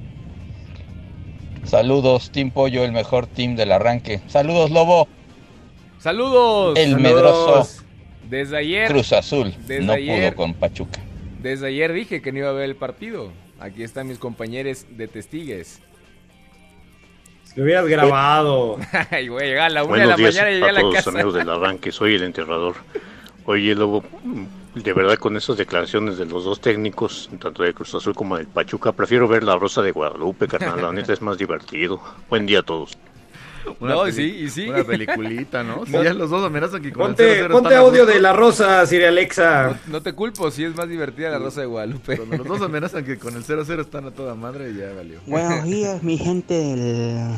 Saludos, Team Pollo, el mejor team del arranque. Saludos, Lobo. Saludos. El Saludos. medroso Desde ayer. Cruz Azul Desde no ayer. pudo con Pachuca. Desde ayer dije que no iba a ver el partido. Aquí están mis compañeros de testigues. Si lo hubieras grabado. Ay, güey, a la una de la días mañana y a a la todos los casa. amigos del arranque, soy el enterrador. Oye, Lobo, de verdad con esas declaraciones de los dos técnicos, tanto de Cruz Azul como del Pachuca, prefiero ver la Rosa de Guadalupe, carnal, la neta es más divertido. Buen día a todos. No, y peli- sí, y sí. Una peliculita, ¿no? Si No. ya los dos amenazan que con el Ponte, 0-0 ponte audio de la rosa, Siri Alexa. No te culpo, si es más divertida la Rosa de Guadalupe. Cuando los dos amenazan que con el 0-0 están a toda madre, ya valió. Buenos días, mi gente del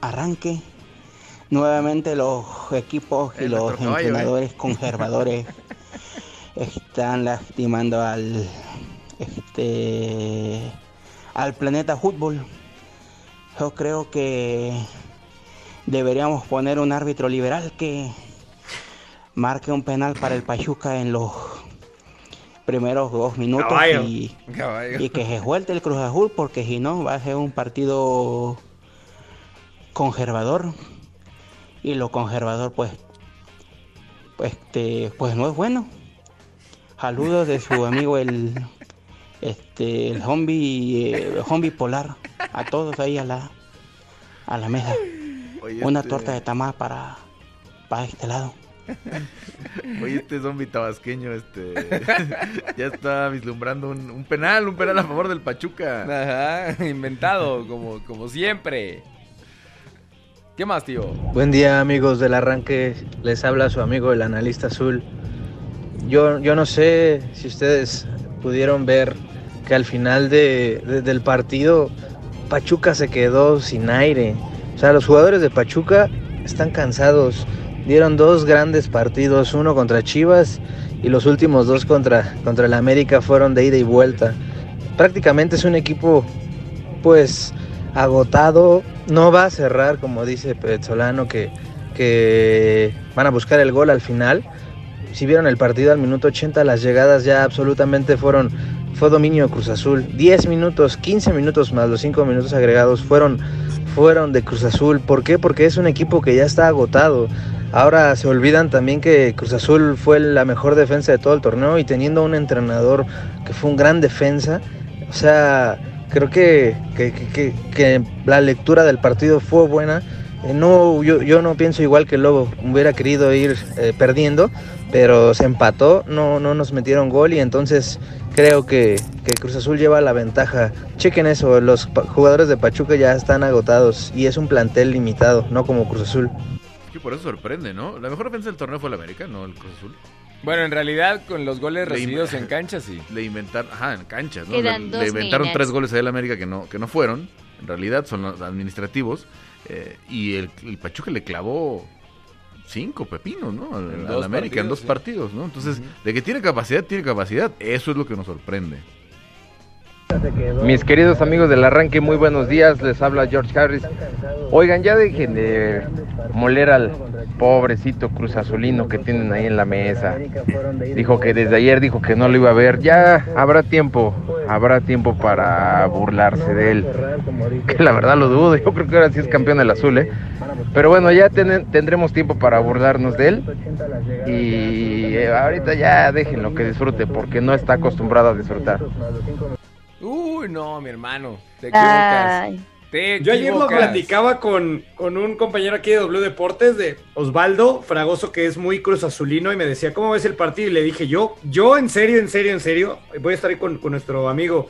arranque. Nuevamente los equipos y los caballo, entrenadores conservadores están lastimando al este al planeta fútbol. Yo creo que deberíamos poner un árbitro liberal que marque un penal para el Pachuca en los primeros dos minutos Caballo. y, Caballo. y que se suelte el Cruz Azul porque si no va a ser un partido conservador y lo conservador pues pues este pues no es bueno saludos de su amigo el este el zombie eh, el zombie polar a todos ahí a la a la mesa Oye, una este- torta de tamal para para este lado Oye, este zombie tabasqueño, este. ya está vislumbrando un, un penal, un penal a favor del Pachuca. Ajá, inventado, como, como siempre. ¿Qué más, tío? Buen día amigos del arranque, les habla su amigo el analista azul. Yo, yo no sé si ustedes pudieron ver que al final de- de- del partido Pachuca se quedó sin aire. O sea, los jugadores de Pachuca están cansados. Dieron dos grandes partidos, uno contra Chivas y los últimos dos contra, contra el América fueron de ida y vuelta. Prácticamente es un equipo pues agotado, no va a cerrar como dice Petzolano que, que van a buscar el gol al final. si vieron el partido al minuto 80, las llegadas ya absolutamente fueron, fue dominio Cruz Azul. 10 minutos, 15 minutos más los 5 minutos agregados fueron, fueron de Cruz Azul. ¿Por qué? Porque es un equipo que ya está agotado. Ahora se olvidan también que Cruz Azul fue la mejor defensa de todo el torneo y teniendo un entrenador que fue un gran defensa, o sea, creo que, que, que- que- la lectura del partido fue buena. Eh, No, yo, yo no pienso igual que Lobo, hubiera querido ir eh, perdiendo, pero se empató, no, no nos metieron gol y entonces creo que, que Cruz Azul lleva la ventaja. Chequen eso, los jugadores de Pachuca ya están agotados y es un plantel limitado, no como Cruz Azul. Que por eso sorprende, ¿no? La mejor defensa del torneo fue el América, no el Cruz Azul. Bueno, en realidad, con los goles Le recibidos en cancha, sí. Le inventaron, ajá, en canchas, ¿no? Quedan le, dos le inventaron tres goles a el América que no, que no fueron, en realidad son los administrativos, eh, y el, el Pachuca le clavó cinco pepinos, ¿no? Al, En al América en dos sí. partidos, ¿no? Entonces, de que tiene capacidad, tiene capacidad, eso es lo que nos sorprende. Mis queridos amigos del arranque, muy buenos días, les habla George Harris. Oigan, ya dejen de moler al pobrecito Cruz Azulino que tienen ahí en la mesa. Dijo que desde ayer dijo que no lo iba a ver. Ya habrá tiempo, habrá tiempo para burlarse de él. Que la verdad lo dudo, yo creo que ahora sí es campeón el azul, ¿eh? Pero bueno, ya ten- tendremos tiempo para burlarnos de él. Y eh, ahorita ya déjenlo que disfrute porque no está acostumbrado a disfrutar. Uy, no, mi hermano. Te equivocas. Ay. Te Yo ayer lo platicaba con, con un compañero aquí de W Deportes, de Osvaldo Fragoso, que es muy cruz azulino, y me decía, ¿cómo ves el partido? Y le dije, yo, yo en serio, en serio, en serio, voy a estar ahí con, con nuestro amigo.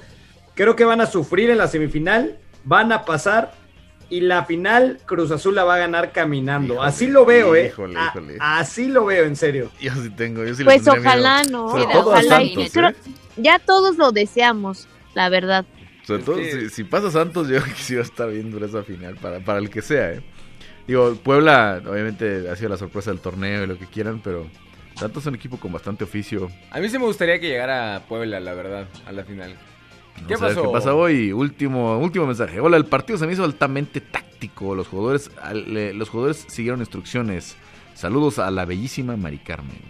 Creo que van a sufrir en la semifinal, van a pasar, y la final Cruz Azul la va a ganar caminando. Híjole, así lo veo, ¿eh? híjole, A- híjole. así lo veo, en serio. Yo sí tengo, yo sí Pues ojalá miedo. no, ojalá Santos, ¿eh? ya todos lo deseamos, la verdad. Sobre todo, si, si pasa Santos, yo quisiera estar viendo esa final para, para el que sea, ¿eh? Digo, Puebla, obviamente, ha sido la sorpresa del torneo y lo que quieran, pero Santos es un equipo con bastante oficio. A mí sí me gustaría que llegara Puebla, la verdad, a la final. ¿Qué Vamos a ver pasó? ¿Qué pasa hoy? Último, último mensaje. Hola, el partido se me hizo altamente táctico. Los jugadores, al- le- los jugadores siguieron instrucciones. Saludos a la bellísima Mari Carmen.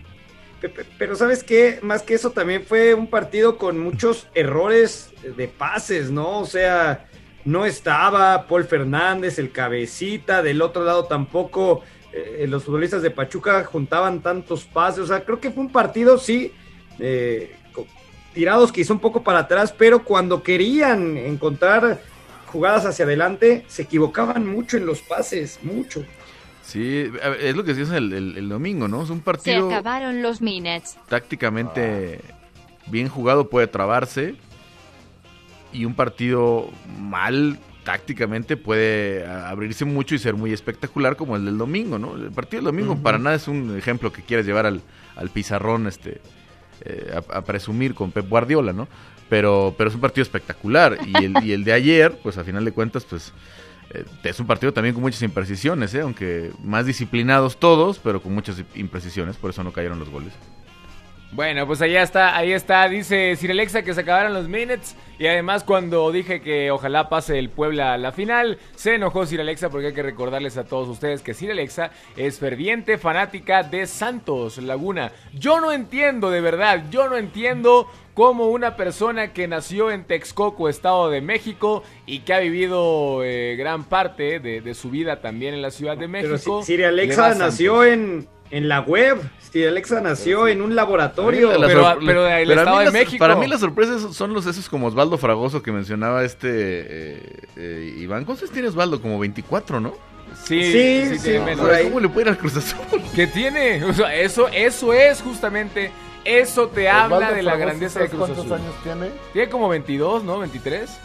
Pe- pe- Pero sabes qué, más que eso también fue un partido con muchos errores de pases, ¿no? O sea, no estaba Paul Fernández, el cabecita, del otro lado tampoco eh, los futbolistas de Pachuca juntaban tantos pases, o sea, creo que fue un partido, sí, eh, tirados quizá un poco para atrás, pero cuando querían encontrar jugadas hacia adelante, se equivocaban mucho en los pases, mucho. Sí, es lo que decías el, el- el domingo, ¿no? Es un Se partido acabaron los minutes. tácticamente bien jugado, puede trabarse. Y un partido mal tácticamente puede abrirse mucho y ser muy espectacular como el del domingo, ¿no? El partido del domingo para nada es un ejemplo que quieras llevar al, al pizarrón este eh, a, a presumir con Pep Guardiola, ¿no? Pero, pero es un partido espectacular. Y el, y el de ayer, pues a final de cuentas, pues es un partido también con muchas imprecisiones, ¿eh? aunque más disciplinados todos, pero con muchas imprecisiones, por eso no cayeron los goles. Bueno, pues allá está, ahí está, dice Sir Alexa que se acabaron los minutes y además cuando dije que ojalá pase el Puebla a la final, se enojó Sir Alexa porque hay que recordarles a todos ustedes que Sir Alexa es ferviente fanática de Santos Laguna. Yo no entiendo de verdad, yo no entiendo cómo una persona que nació en Texcoco, Estado de México y que ha vivido eh, gran parte de, de su vida también en la Ciudad de Pero México. va Alexa nació en, en la web. Siri Alexa nació en un laboratorio. La Pero- pero del pero Estado de las- México. Para mí las sorpresas son los esos como Osvaldo Fragoso que mencionaba este eh, eh, Iván. ¿Cuántos tiene Osvaldo? Como 24, ¿no? Sí, Sí, sí, tiene. ¿Cómo le puede ir al Cruz Azul? que tiene. O sea, eso, eso es justamente. Eso te habla de la grandeza de ¿sabes Cruz ¿Cuántos Azul. años tiene? Tiene como 22, ¿no? 23.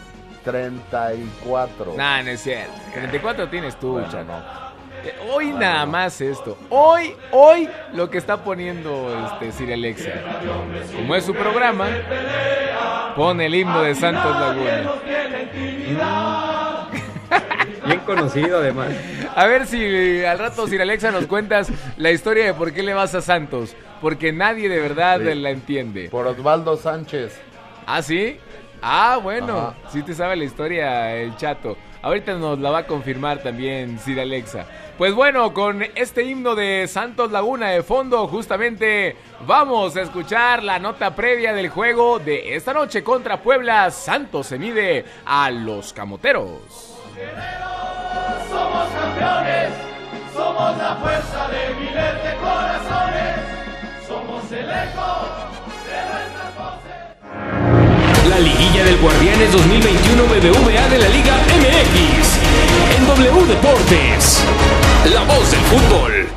34. Nah, no es cierto. 34 tienes tú, Bueno, no. Eh, Hoy nada más esto. Hoy, hoy lo que está poniendo este Siri Alexa. Como es su programa, pone el himno de Santos Laguna. Bien conocido además. A ver si al rato Sir Alexa nos cuentas la historia de por qué le vas a Santos. Porque nadie de verdad Sí. la entiende. Por Osvaldo Sánchez. ¿Ah, sí? Ah, bueno, Ajá. sí te sabe la historia el chato. Ahorita nos la va a confirmar también Sir Alexa. Pues bueno, con este himno de Santos Laguna de fondo, justamente vamos a escuchar la nota previa del juego de esta noche contra Puebla. Santos se mide a los camoteros. Somos campeones, somos la fuerza de miles de corazones, somos el eco de nuestras voces. La liguilla del Guardianes 2021 BBVA de la Liga MX. En W Deportes. La voz del fútbol.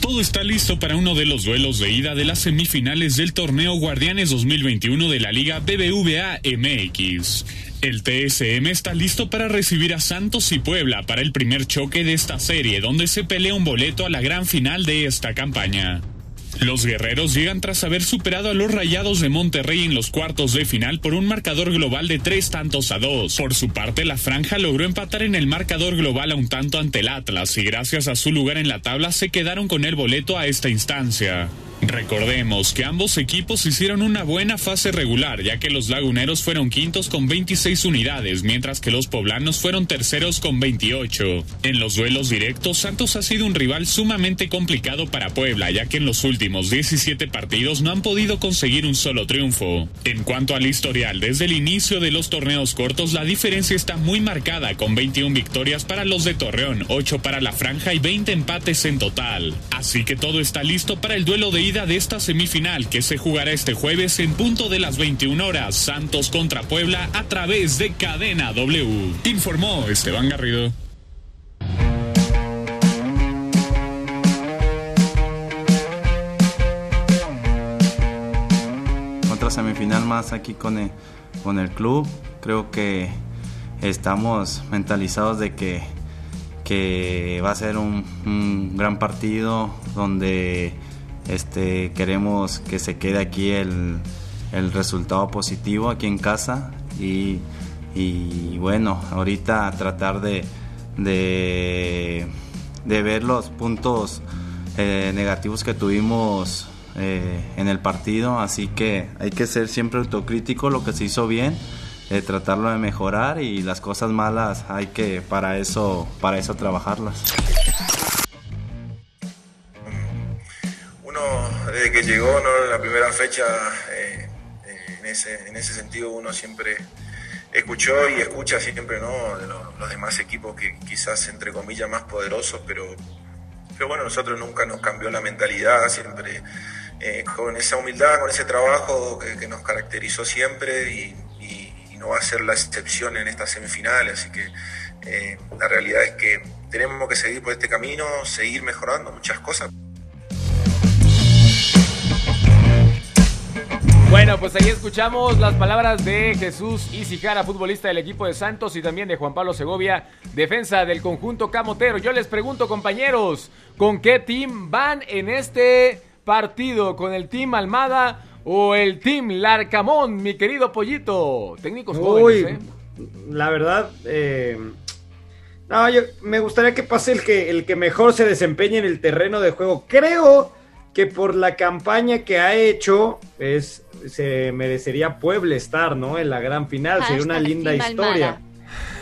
Todo está listo para uno de los duelos de ida de las semifinales del torneo Guardianes 2021 de la Liga BBVA MX. El TSM está listo para recibir a Santos y Puebla para el primer choque de esta serie, donde se pelea un boleto a la gran final de esta campaña. Los guerreros llegan tras haber superado a los Rayados de Monterrey en los cuartos de final por un marcador global de tres tantos a dos. Por su parte, la franja logró empatar en el marcador global a un tanto ante el Atlas y gracias a su lugar en la tabla se quedaron con el boleto a esta instancia. Recordemos que ambos equipos hicieron una buena fase regular, ya que los laguneros fueron quintos con 26 unidades, mientras que los poblanos fueron terceros con 28. En los duelos directos, Santos ha sido un rival sumamente complicado para Puebla, ya que en los últimos 17 partidos no han podido conseguir un solo triunfo. En cuanto al historial, desde el inicio de los torneos cortos, la diferencia está muy marcada, con 21 victorias para los de Torreón, 8 para la franja y 20 empates en total. Así que todo está listo para el duelo de ida de esta semifinal que se jugará este jueves en punto de las 21 horas, Santos contra Puebla a través de Cadena W. Informó Esteban Garrido. otra semifinal más aquí con el, con el club. Creo que estamos mentalizados de que, que va a ser un, un gran partido donde este, queremos que se quede aquí el, resultado positivo aquí en casa y, bueno, ahorita tratar de ver los puntos eh, negativos que tuvimos eh, en el partido, así que hay que ser siempre autocrítico, lo que se hizo bien, eh, tratarlo de mejorar y las cosas malas hay que para eso, para eso trabajarlas. Desde que llegó ¿no? la primera fecha, eh, eh, en, ese, en ese sentido uno siempre escuchó y escucha siempre ¿no? los demás equipos que quizás entre comillas más poderosos, pero, pero bueno, nosotros nunca nos cambió la mentalidad, siempre eh, con esa humildad, con ese trabajo que, nos caracterizó siempre y, no va a ser la excepción en estas semifinales, así que la realidad es que tenemos que seguir por este camino, seguir mejorando muchas cosas. Bueno, pues ahí escuchamos las palabras de Jesús Isijara, futbolista del equipo de Santos, y también de Juan Pablo Segovia, defensa del conjunto Camotero. Yo les pregunto, compañeros, ¿con qué team van en este partido? ¿Con el team Almada o el team Larcamón, mi querido Pollito? Técnicos Uy, jóvenes, ¿eh? la verdad, eh, no, yo me gustaría que pase el que, el que mejor se desempeñe en el terreno de juego. Creo que por la campaña que ha hecho, es, se merecería Puebla estar, ¿no? En la gran final, sería una linda historia.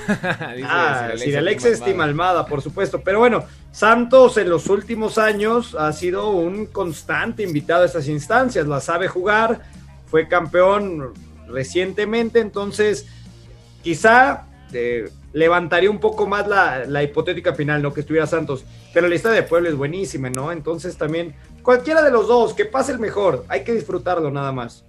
Dice Ah, Sir Sir Alexa, Alexa Team estima Almada. Almada, por supuesto. Pero bueno, Santos en los últimos años ha sido un constante invitado a estas instancias. La sabe jugar, fue campeón recientemente, entonces quizá eh, levantaría un poco más la, la hipotética final, ¿no? Que estuviera Santos. Pero la lista de Puebla es buenísima, ¿no? Entonces también, cualquiera de los dos, que pase el mejor, hay que disfrutarlo nada más.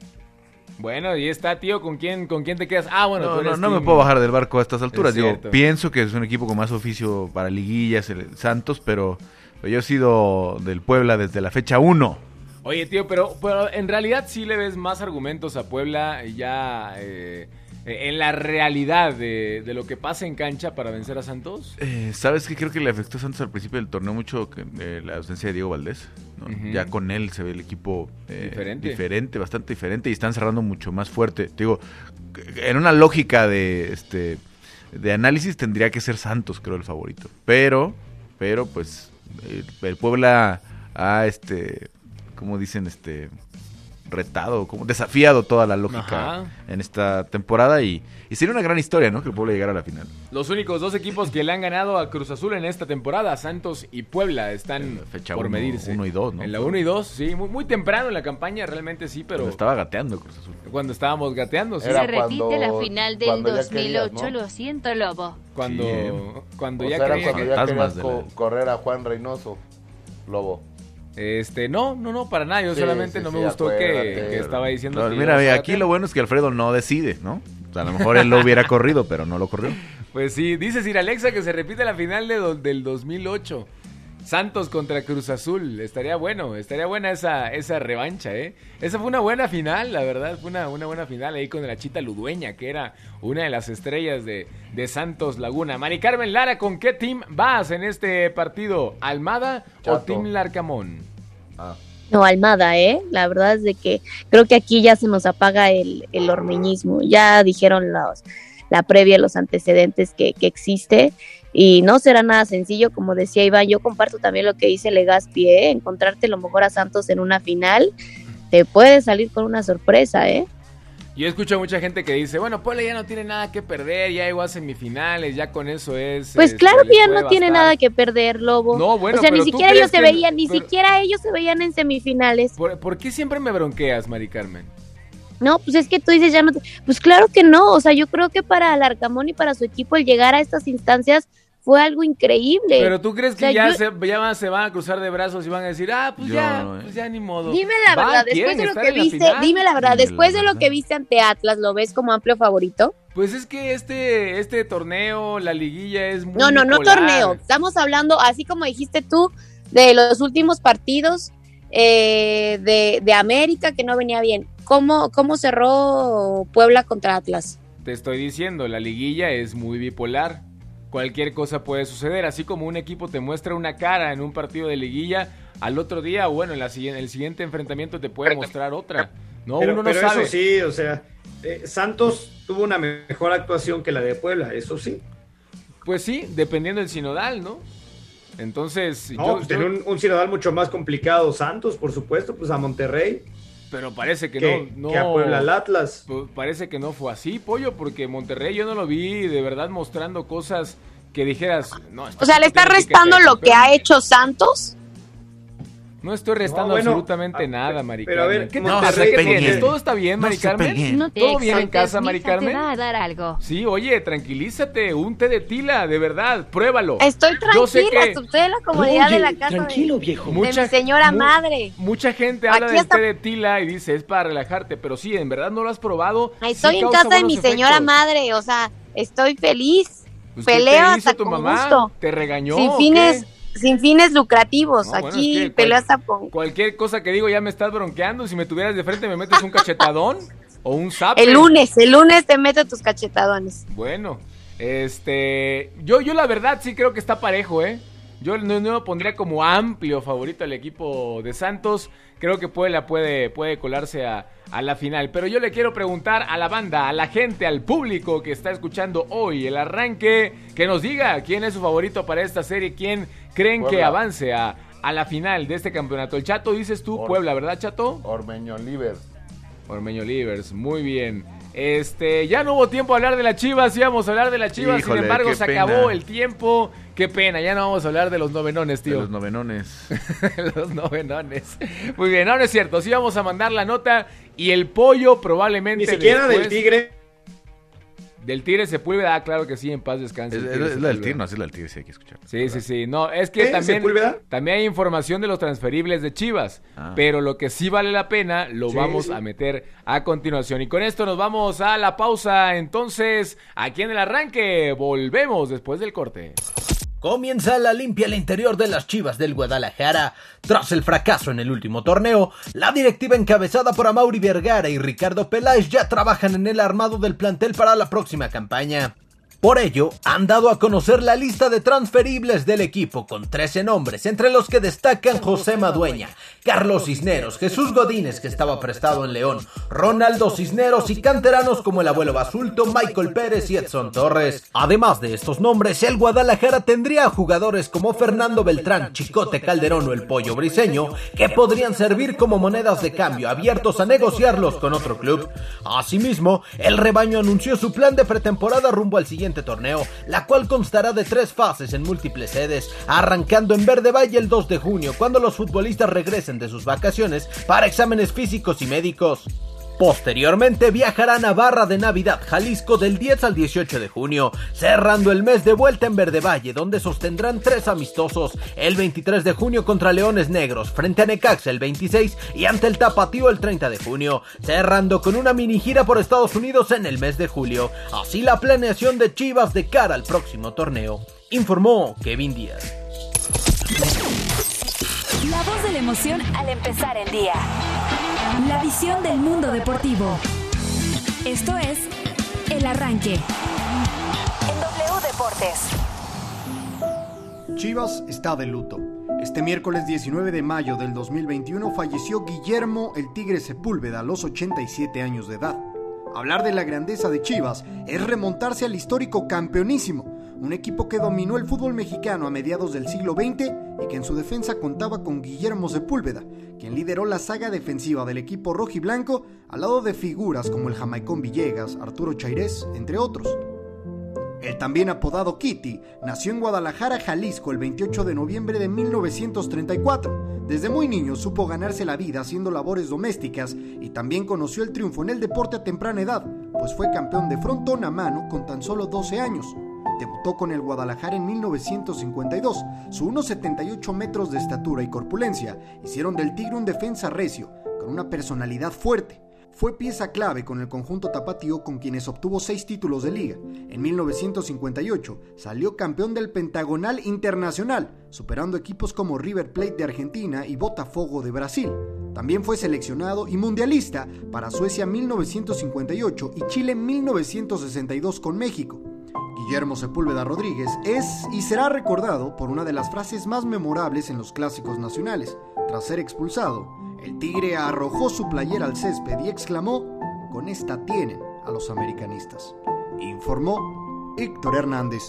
Bueno, y está, tío, ¿con quién, con quién te quedas? Ah, bueno, No, tú no, eres no me puedo bajar del barco a estas alturas. Es Digo, pienso que es un equipo con más oficio para liguillas, el Santos, pero, yo he sido del Puebla desde la fecha 1. Oye, tío, pero, pero en realidad sí le ves más argumentos a Puebla ya eh, en la realidad de, de lo que pasa en cancha para vencer a Santos. Eh, ¿Sabes qué? Creo que le afectó a Santos al principio del torneo mucho eh, la ausencia de Diego Valdés. Ya con él se ve el equipo eh, Diferente. diferente, bastante diferente, y están cerrando mucho más fuerte. Te digo, en una lógica de este de análisis tendría que ser Santos, creo, el favorito. Pero, pero pues, el, el Puebla ha este, como dicen, este retado, como desafiado toda la lógica Ajá. en esta temporada y, y sería una gran historia, ¿no? Que pueda llegar a la final. Los únicos dos equipos que le han ganado a Cruz Azul en esta temporada, Santos y Puebla, están Fecha por uno- medirse. uno y dos, ¿no? En la 1 y 2, sí, muy, muy temprano en la campaña, realmente sí, pero Cuando estaba gateando Cruz Azul. cuando estábamos gateando, sí. Se repite la final del cuando ya 2008, querías, ¿no? lo siento, Lobo. Cuando, Sí. cuando O ya sea, era creía cuando que- ya querías co- correr a Juan Reynoso, Lobo. Este, no, no, no, para nada. Yo Sí, solamente sí, no sí, me gustó que, estaba diciendo No, que mira, aquí lo bueno es que Alfredo no decide, ¿no? O sea, a lo mejor él lo hubiera corrido, pero no lo corrió. Pues sí, dice Sir Alexa que se repite la final de do- del 2008. Santos contra Cruz Azul. Estaría bueno, estaría buena esa, esa revancha, ¿eh? Esa fue una buena final, la verdad. Fue una, una buena final ahí con la Chita Ludueña, que era una de las estrellas de, de Santos Laguna. Mari Carmen Lara, ¿con qué team vas en este partido? ¿Almada o. Team Larcamón? No, Almada, ¿eh? La verdad es de que creo que aquí ya se nos apaga el, el ormeñismo. Ya dijeron los, la previa, los antecedentes que, que existe y no será nada sencillo, como decía Iván. Yo comparto también lo que dice Legaspi, ¿eh? Encontrarte lo mejor a Santos en una final te puede salir con una sorpresa, ¿eh? Yo escucho a mucha gente que dice, bueno, Puebla ya no tiene nada que perder, ya llegó a semifinales, ya con eso es... Pues este, claro que ya no tiene bastar". nada que perder, Lobo. No, bueno, o sea, ni pero ¿tú siquiera ellos se veían, ni pero- siquiera ellos se veían en semifinales. ¿Por, por qué siempre me bronqueas, Mari Carmen? No, pues es que tú dices ya no. te- Pues claro que no. O sea, yo creo que para Alarcamón y para su equipo el llegar a estas instancias fue algo increíble. Pero tú crees que O sea, ya, yo- se, ya van- se van a cruzar de brazos y van a decir, ah, pues Yo ya, no, eh. pues ya ni modo. Dime la verdad, después de lo que viste, final. dime la verdad, Dime después la de lo que viste ante Atlas, ¿lo ves como amplio favorito? Pues es que este, este torneo, la liguilla es muy No, no, no torneo. Estamos hablando, así como dijiste tú, de los últimos partidos eh, de, de América que no venía bien. ¿Cómo, ¿Cómo cerró Puebla contra Atlas? Te estoy diciendo, la liguilla es muy bipolar. Cualquier cosa puede suceder, así como un equipo te muestra una cara en un partido de liguilla, al otro día, bueno, en la el siguiente enfrentamiento te puede mostrar otra. No, pero uno no pero sabe. eso sí, o sea, eh, Santos tuvo una mejor actuación que la de Puebla, eso sí. Pues sí, dependiendo del sinodal, ¿no? Entonces, No, yo- pues yo- un Sinodal mucho más complicado Santos, por supuesto, pues a Monterrey. Pero parece que, que, no, no que a Puebla al Atlas. Parece que no fue así, pollo, porque Monterrey yo no lo vi de verdad mostrando cosas que dijeras, no, O sea, ¿le está restando lo que ha hecho Santos? No estoy restando No, bueno, absolutamente a- nada, Mari pero a ver, Carmen. ¿Qué no te tienes? ¿Todo está bien, Mari Carmen? No te ¿Todo bien en casa, Mari mija, te Carmen? va a dar algo. Sí, oye, tranquilízate, un té de tila, de verdad, pruébalo. Estoy Yo sé tranquila, que estoy en la comodidad de la casa de, viejo. de mi señora madre. Mucha gente habla del hasta- té de tila y dice es para relajarte, pero sí, en verdad no lo has probado. Sí Estoy en casa de mi señora madre, o sea, estoy feliz. Pues, ¿qué peleo te hasta hizo tu con mamá? gusto. ¿Te regañó? sin o fines, qué? Sin fines lucrativos. No, bueno, Aquí es que peleo cual- hasta con Cualquier cosa que digo ya me estás bronqueando. Si me tuvieras de frente me metes un cachetadón o un zap. el lunes, el lunes te meto tus cachetadones. Bueno, este, yo, yo la verdad sí creo que está parejo, ¿eh? Yo no, no lo pondría como amplio favorito al equipo de Santos. Creo que Puebla puede, puede colarse a, a la final. Pero yo le quiero preguntar a la banda, a la gente, al público que está escuchando hoy el arranque, que nos diga quién es su favorito para esta serie, quién creen que avance a, a la final de este campeonato. El Chato dices tú, Or- Puebla, ¿verdad, Chato? Ormeño Liver. Ormeño Livers, muy bien. Este, ya no hubo tiempo a hablar de las Chivas, íbamos a hablar de las Chivas, Híjole, sin embargo se pena. acabó el tiempo. Qué pena, ya no vamos a hablar de los novenones, De tío. los novenones. los novenones. Muy bien, no, no es cierto, sí vamos a mandar la nota y el pollo probablemente Ni siquiera del Tigre. Del Tigre Sepúlveda, claro que sí, en paz descanse. Es, el es- es la del tigre, no, es la del tigre, sí hay que escuchar. Sí, sí, sí. No, es que ¿Eh? también, ¿Sepúlveda? también hay información de los transferibles de Chivas. Ah. Pero lo que sí vale la pena lo Sí, vamos sí. a meter a continuación. Y con esto nos vamos a la pausa. Entonces, aquí en el arranque, volvemos después del corte. Comienza la limpia al interior de las Chivas del Guadalajara. Tras el fracaso en el último torneo, la directiva encabezada por Amaury Vergara y Ricardo Peláez ya trabajan en el armado del plantel para la próxima campaña. Por ello, han dado a conocer la lista de transferibles del equipo con 13 nombres, entre los que destacan José Madueña, Carlos Cisneros, Jesús Godínez, que estaba prestado en León, Ronaldo Cisneros y canteranos como el abuelo Basulto, Michael Pérez y Edson Torres. Además de estos nombres, el Guadalajara tendría a jugadores como Fernando Beltrán, Chicote Calderón o el Pollo Briseño, que podrían servir como monedas de cambio abiertos a negociarlos con otro club. Asimismo, el rebaño anunció su plan de pretemporada rumbo al siguiente torneo, la cual constará de tres fases en múltiples sedes, arrancando en Verde Valle el 2 de junio, cuando los futbolistas regresen de sus vacaciones para exámenes físicos y médicos. Posteriormente viajarán a Barra de Navidad, Jalisco del 10 al 18 de junio, cerrando el mes de vuelta en Verde Valle, donde sostendrán tres amistosos, el 23 de junio contra Leones Negros, frente a Necaxa el 26 y ante el Tapatío el 30 de junio, cerrando con una mini gira por Estados Unidos en el mes de julio. Así la planeación de Chivas de cara al próximo torneo, informó Kevin Díaz. La voz de la emoción al empezar el día. La visión del mundo deportivo. Esto es El Arranque. En W Deportes. Chivas está de luto. Este miércoles 19 de mayo del 2021 falleció Guillermo el Tigre Sepúlveda a los 87 años de edad. Hablar de la grandeza de Chivas es remontarse al histórico campeonísimo, un equipo que dominó el fútbol mexicano a mediados del siglo XX y que en su defensa contaba con Guillermo Sepúlveda, quien lideró la saga defensiva del equipo rojiblanco al lado de figuras como el jamaicón Villegas, Arturo Chairés, entre otros. El también apodado Kitty nació en Guadalajara, Jalisco, el 28 de noviembre de 1934. Desde muy niño supo ganarse la vida haciendo labores domésticas y también conoció el triunfo en el deporte a temprana edad, pues fue campeón de frontón a mano con tan solo 12 años. Debutó con el Guadalajara en 1952. Su 1,78 metros de estatura y corpulencia hicieron del Tigre un defensa recio, con una personalidad fuerte. Fue pieza clave con el conjunto tapatío con quienes obtuvo seis títulos de liga. En 1958 salió campeón del Pentagonal Internacional, superando equipos como River Plate de Argentina y Botafogo de Brasil. También fue seleccionado y mundialista para Suecia 1958 y Chile 1962 con México. Guillermo Sepúlveda Rodríguez es y será recordado por una de las frases más memorables en los clásicos nacionales. Tras ser expulsado, el Tigre arrojó su playera al césped y exclamó, con esta tienen a los americanistas. Informó Héctor Hernández.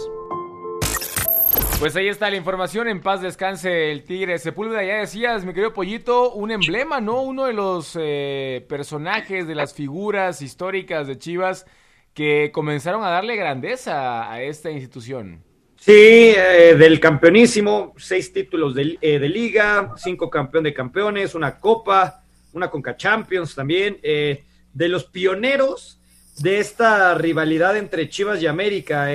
Pues ahí está la información, en paz descanse el Tigre Sepúlveda, ya decías, mi querido Pollito, un emblema, ¿no? Uno de los eh, personajes, de las figuras históricas de Chivas que comenzaron a darle grandeza a esta institución. Sí, eh, del campeonísimo, seis títulos de, eh, de, liga, cinco campeón de campeones, una copa, una Conca Champions también, eh, de los pioneros de esta rivalidad entre Chivas y América.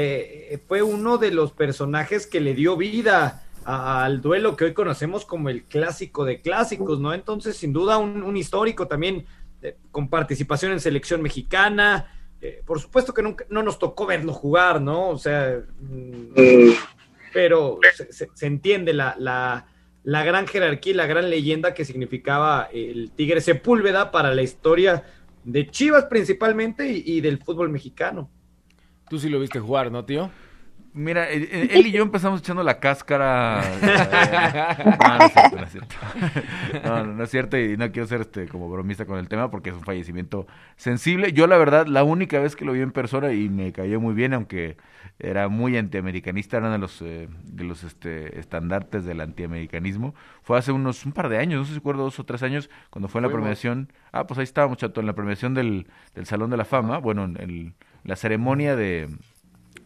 fue uno de los personajes que le dio vida al duelo que hoy conocemos como el clásico de clásicos, ¿no? Entonces, sin duda, un histórico también con participación en selección mexicana. Eh, por supuesto que nunca, no nos tocó verlo jugar, ¿no? O sea, mm, pero se, se, se entiende la, la, la, gran jerarquía y la gran leyenda que significaba el Tigre Sepúlveda para la historia de Chivas principalmente y, y del fútbol mexicano. Tú sí lo viste jugar, ¿no, tío? Mira, él y yo empezamos echando la cáscara. No, no es cierto, no es cierto. No, no, es cierto y no quiero ser este como bromista con el tema porque es un fallecimiento sensible. Yo la verdad, la única vez que lo vi en persona y me cayó muy bien, aunque era muy antiamericanista, era uno de los, eh, de los este, estandartes del antiamericanismo, fue hace unos un par de años, no sé si recuerdo dos o tres años, cuando fue en la premiación. Ah, pues ahí estábamos, chato, en la premiación del, del Salón de la Fama, bueno, en el, la ceremonia de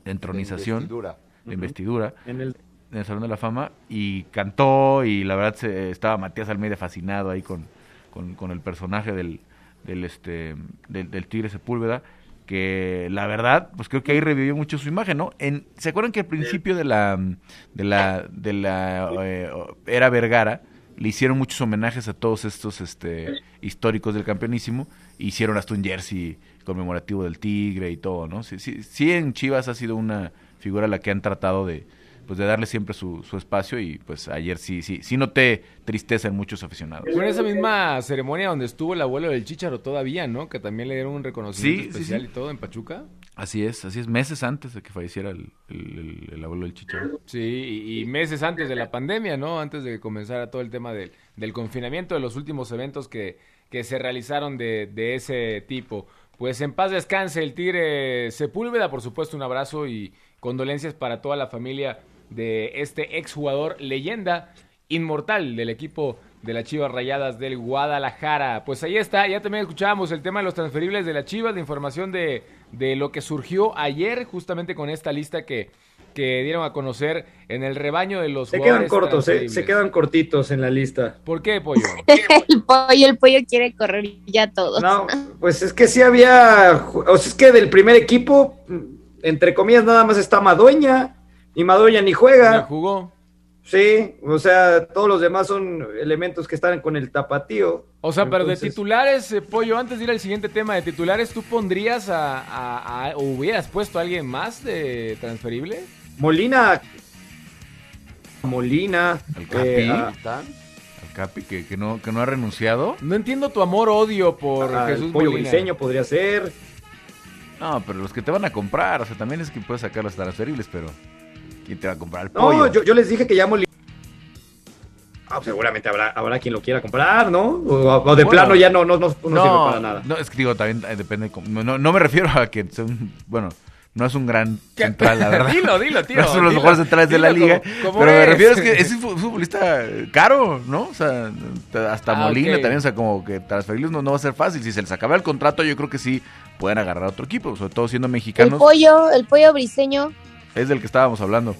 de entronización, de investidura, de investidura en, el... en, el... Salón de la Fama, y cantó, y la verdad se, estaba Matías Almeida fascinado ahí con, con, con el personaje del, del, este, del, del, Tigre Sepúlveda, que la verdad, pues creo que ahí revivió mucho su imagen, ¿no? En, ¿Se acuerdan que al principio de la, de la, de la eh, era Vergara, le hicieron muchos homenajes a todos estos este, históricos del campeonísimo, hicieron hasta un jersey conmemorativo del Tigre y todo, ¿no? Sí, sí, sí en Chivas ha sido una figura a la que han tratado de pues de darle siempre su, su espacio y pues ayer sí, sí, sí noté tristeza en muchos aficionados. Fue en esa misma ceremonia donde estuvo el abuelo del Chicharo todavía, ¿no? Que también le dieron un reconocimiento sí, especial sí, y todo en Pachuca. Así es, así es, meses antes de que falleciera el, el- el abuelo del Chicharito. Sí, y, y meses antes de la pandemia, ¿no? Antes de que comenzara todo el tema del, del confinamiento, de los últimos eventos que, que se realizaron de, de ese tipo. Pues en paz descanse el Tigre Sepúlveda, por supuesto un abrazo y condolencias para toda la familia de este exjugador leyenda inmortal del equipo de las Chivas Rayadas del Guadalajara. Pues ahí está, ya también escuchábamos el tema de los transferibles de las Chivas, la información de, de lo que surgió ayer justamente con esta lista que, que dieron a conocer en el rebaño de los Se quedan jugadores cortos, ¿eh? Se quedan cortitos en la lista. ¿Por qué, Pollo? el pollo, el pollo quiere correr ya todos. No, pues es que sí había, o sea, es que del primer equipo, entre comillas, nada más está Madueña, y Madueña ni juega. jugó? Sí, o sea, todos los demás son elementos que están con el tapatío. O sea, pero de titulares, eh, Pollo, antes de ir al siguiente tema de titulares, ¿tú pondrías a, a- a- o hubieras puesto a alguien más de transferible? Molina. Molina. El Capi. eh, ah, El Capi que, que no, que no ha renunciado. No entiendo tu amor-odio por ah, el Jesús Pollo Molina. Briseño podría ser. No, pero los que te van a comprar, o sea, también es que puedes sacar los transferibles, pero ¿quién te va a comprar el No, pollo? yo, yo les dije que ya Molina. Ah, seguramente habrá, habrá quien lo quiera comprar, ¿no? O, o de Bueno, plano ya no, no, no, no sirve para nada. No, es que digo, también eh, depende. cómo- No, no, no me refiero a que bueno, no es un gran central, la verdad. Dilo, dilo, tío, No son los dilo, mejores centrales de la liga. como- como pero me refiero es que es un fu- futbolista caro, ¿no? O sea, hasta Ah, Molina también, o sea, como que transferirlos no, no va a ser fácil. Si se les acaba el contrato, yo creo que sí pueden agarrar a otro equipo, sobre todo siendo El mexicanos. pollo, el pollo briseño. Es del que estábamos hablando.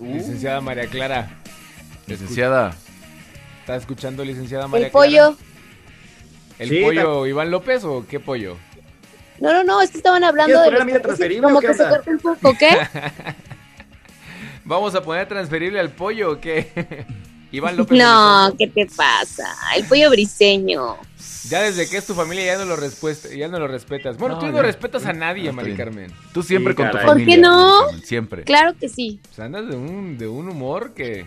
Licenciada María Clara. Licenciada. ¿Está escuchando, licenciada María El pollo. Clara? ¿El Sí, pollo Iván López o qué pollo? No, no, no, es que estaban hablando ¿Quieres de poner los la mía transferible como o que se cortó un poco, ¿qué? ¿Vamos a poner transferible al pollo o qué? Iván López. No, ¿qué te pasa? El pollo briseño. Ya desde que es tu familia ya no lo, respuesta, ya no lo respetas. Bueno, No, tú no respetas a nadie, Mari. Carmen. Tú siempre Sí, con tu caray. ¿Por qué familia. no? Siempre. Claro que sí. Pues andas de un, de un humor que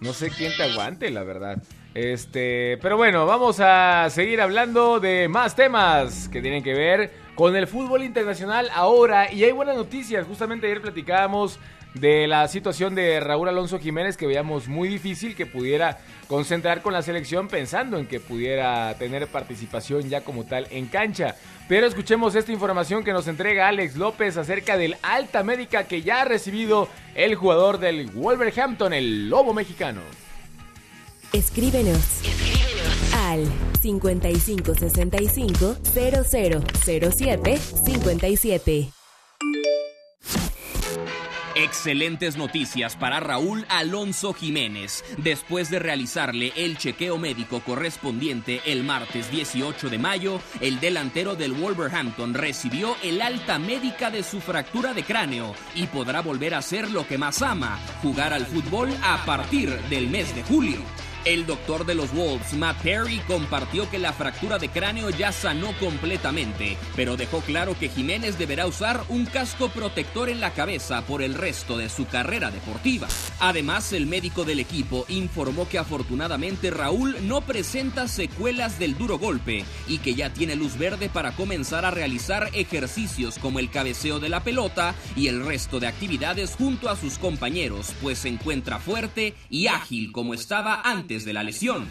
no sé quién te aguante, la verdad. Este, pero bueno, vamos a seguir hablando de más temas que tienen que ver con el fútbol internacional ahora. Y hay buenas noticias. Justamente ayer platicábamos de la situación de Raúl Alonso Jiménez que veíamos muy difícil que pudiera concentrar con la selección pensando en que pudiera tener participación ya como tal en cancha. Pero escuchemos esta información que nos entrega Alex López acerca del alta médica que ya ha recibido el jugador del Wolverhampton, el Lobo mexicano. Escríbenos. Al 5565 0007 57. Excelentes noticias para Raúl Alonso Jiménez. Después de realizarle el chequeo médico correspondiente el martes 18 de mayo, el delantero del Wolverhampton recibió el alta médica de su fractura de cráneo y podrá volver a hacer lo que más ama, jugar al fútbol a partir del mes de julio. El doctor de los Wolves, Matt Perry, compartió que la fractura de cráneo ya sanó completamente, pero dejó claro que Jiménez deberá usar un casco protector en la cabeza por el resto de su carrera deportiva. Además, el médico del equipo informó que afortunadamente Raúl no presenta secuelas del duro golpe y que ya tiene luz verde para comenzar a realizar ejercicios como el cabeceo de la pelota y el resto de actividades junto a sus compañeros, pues se encuentra fuerte y ágil como estaba antes de la lesión.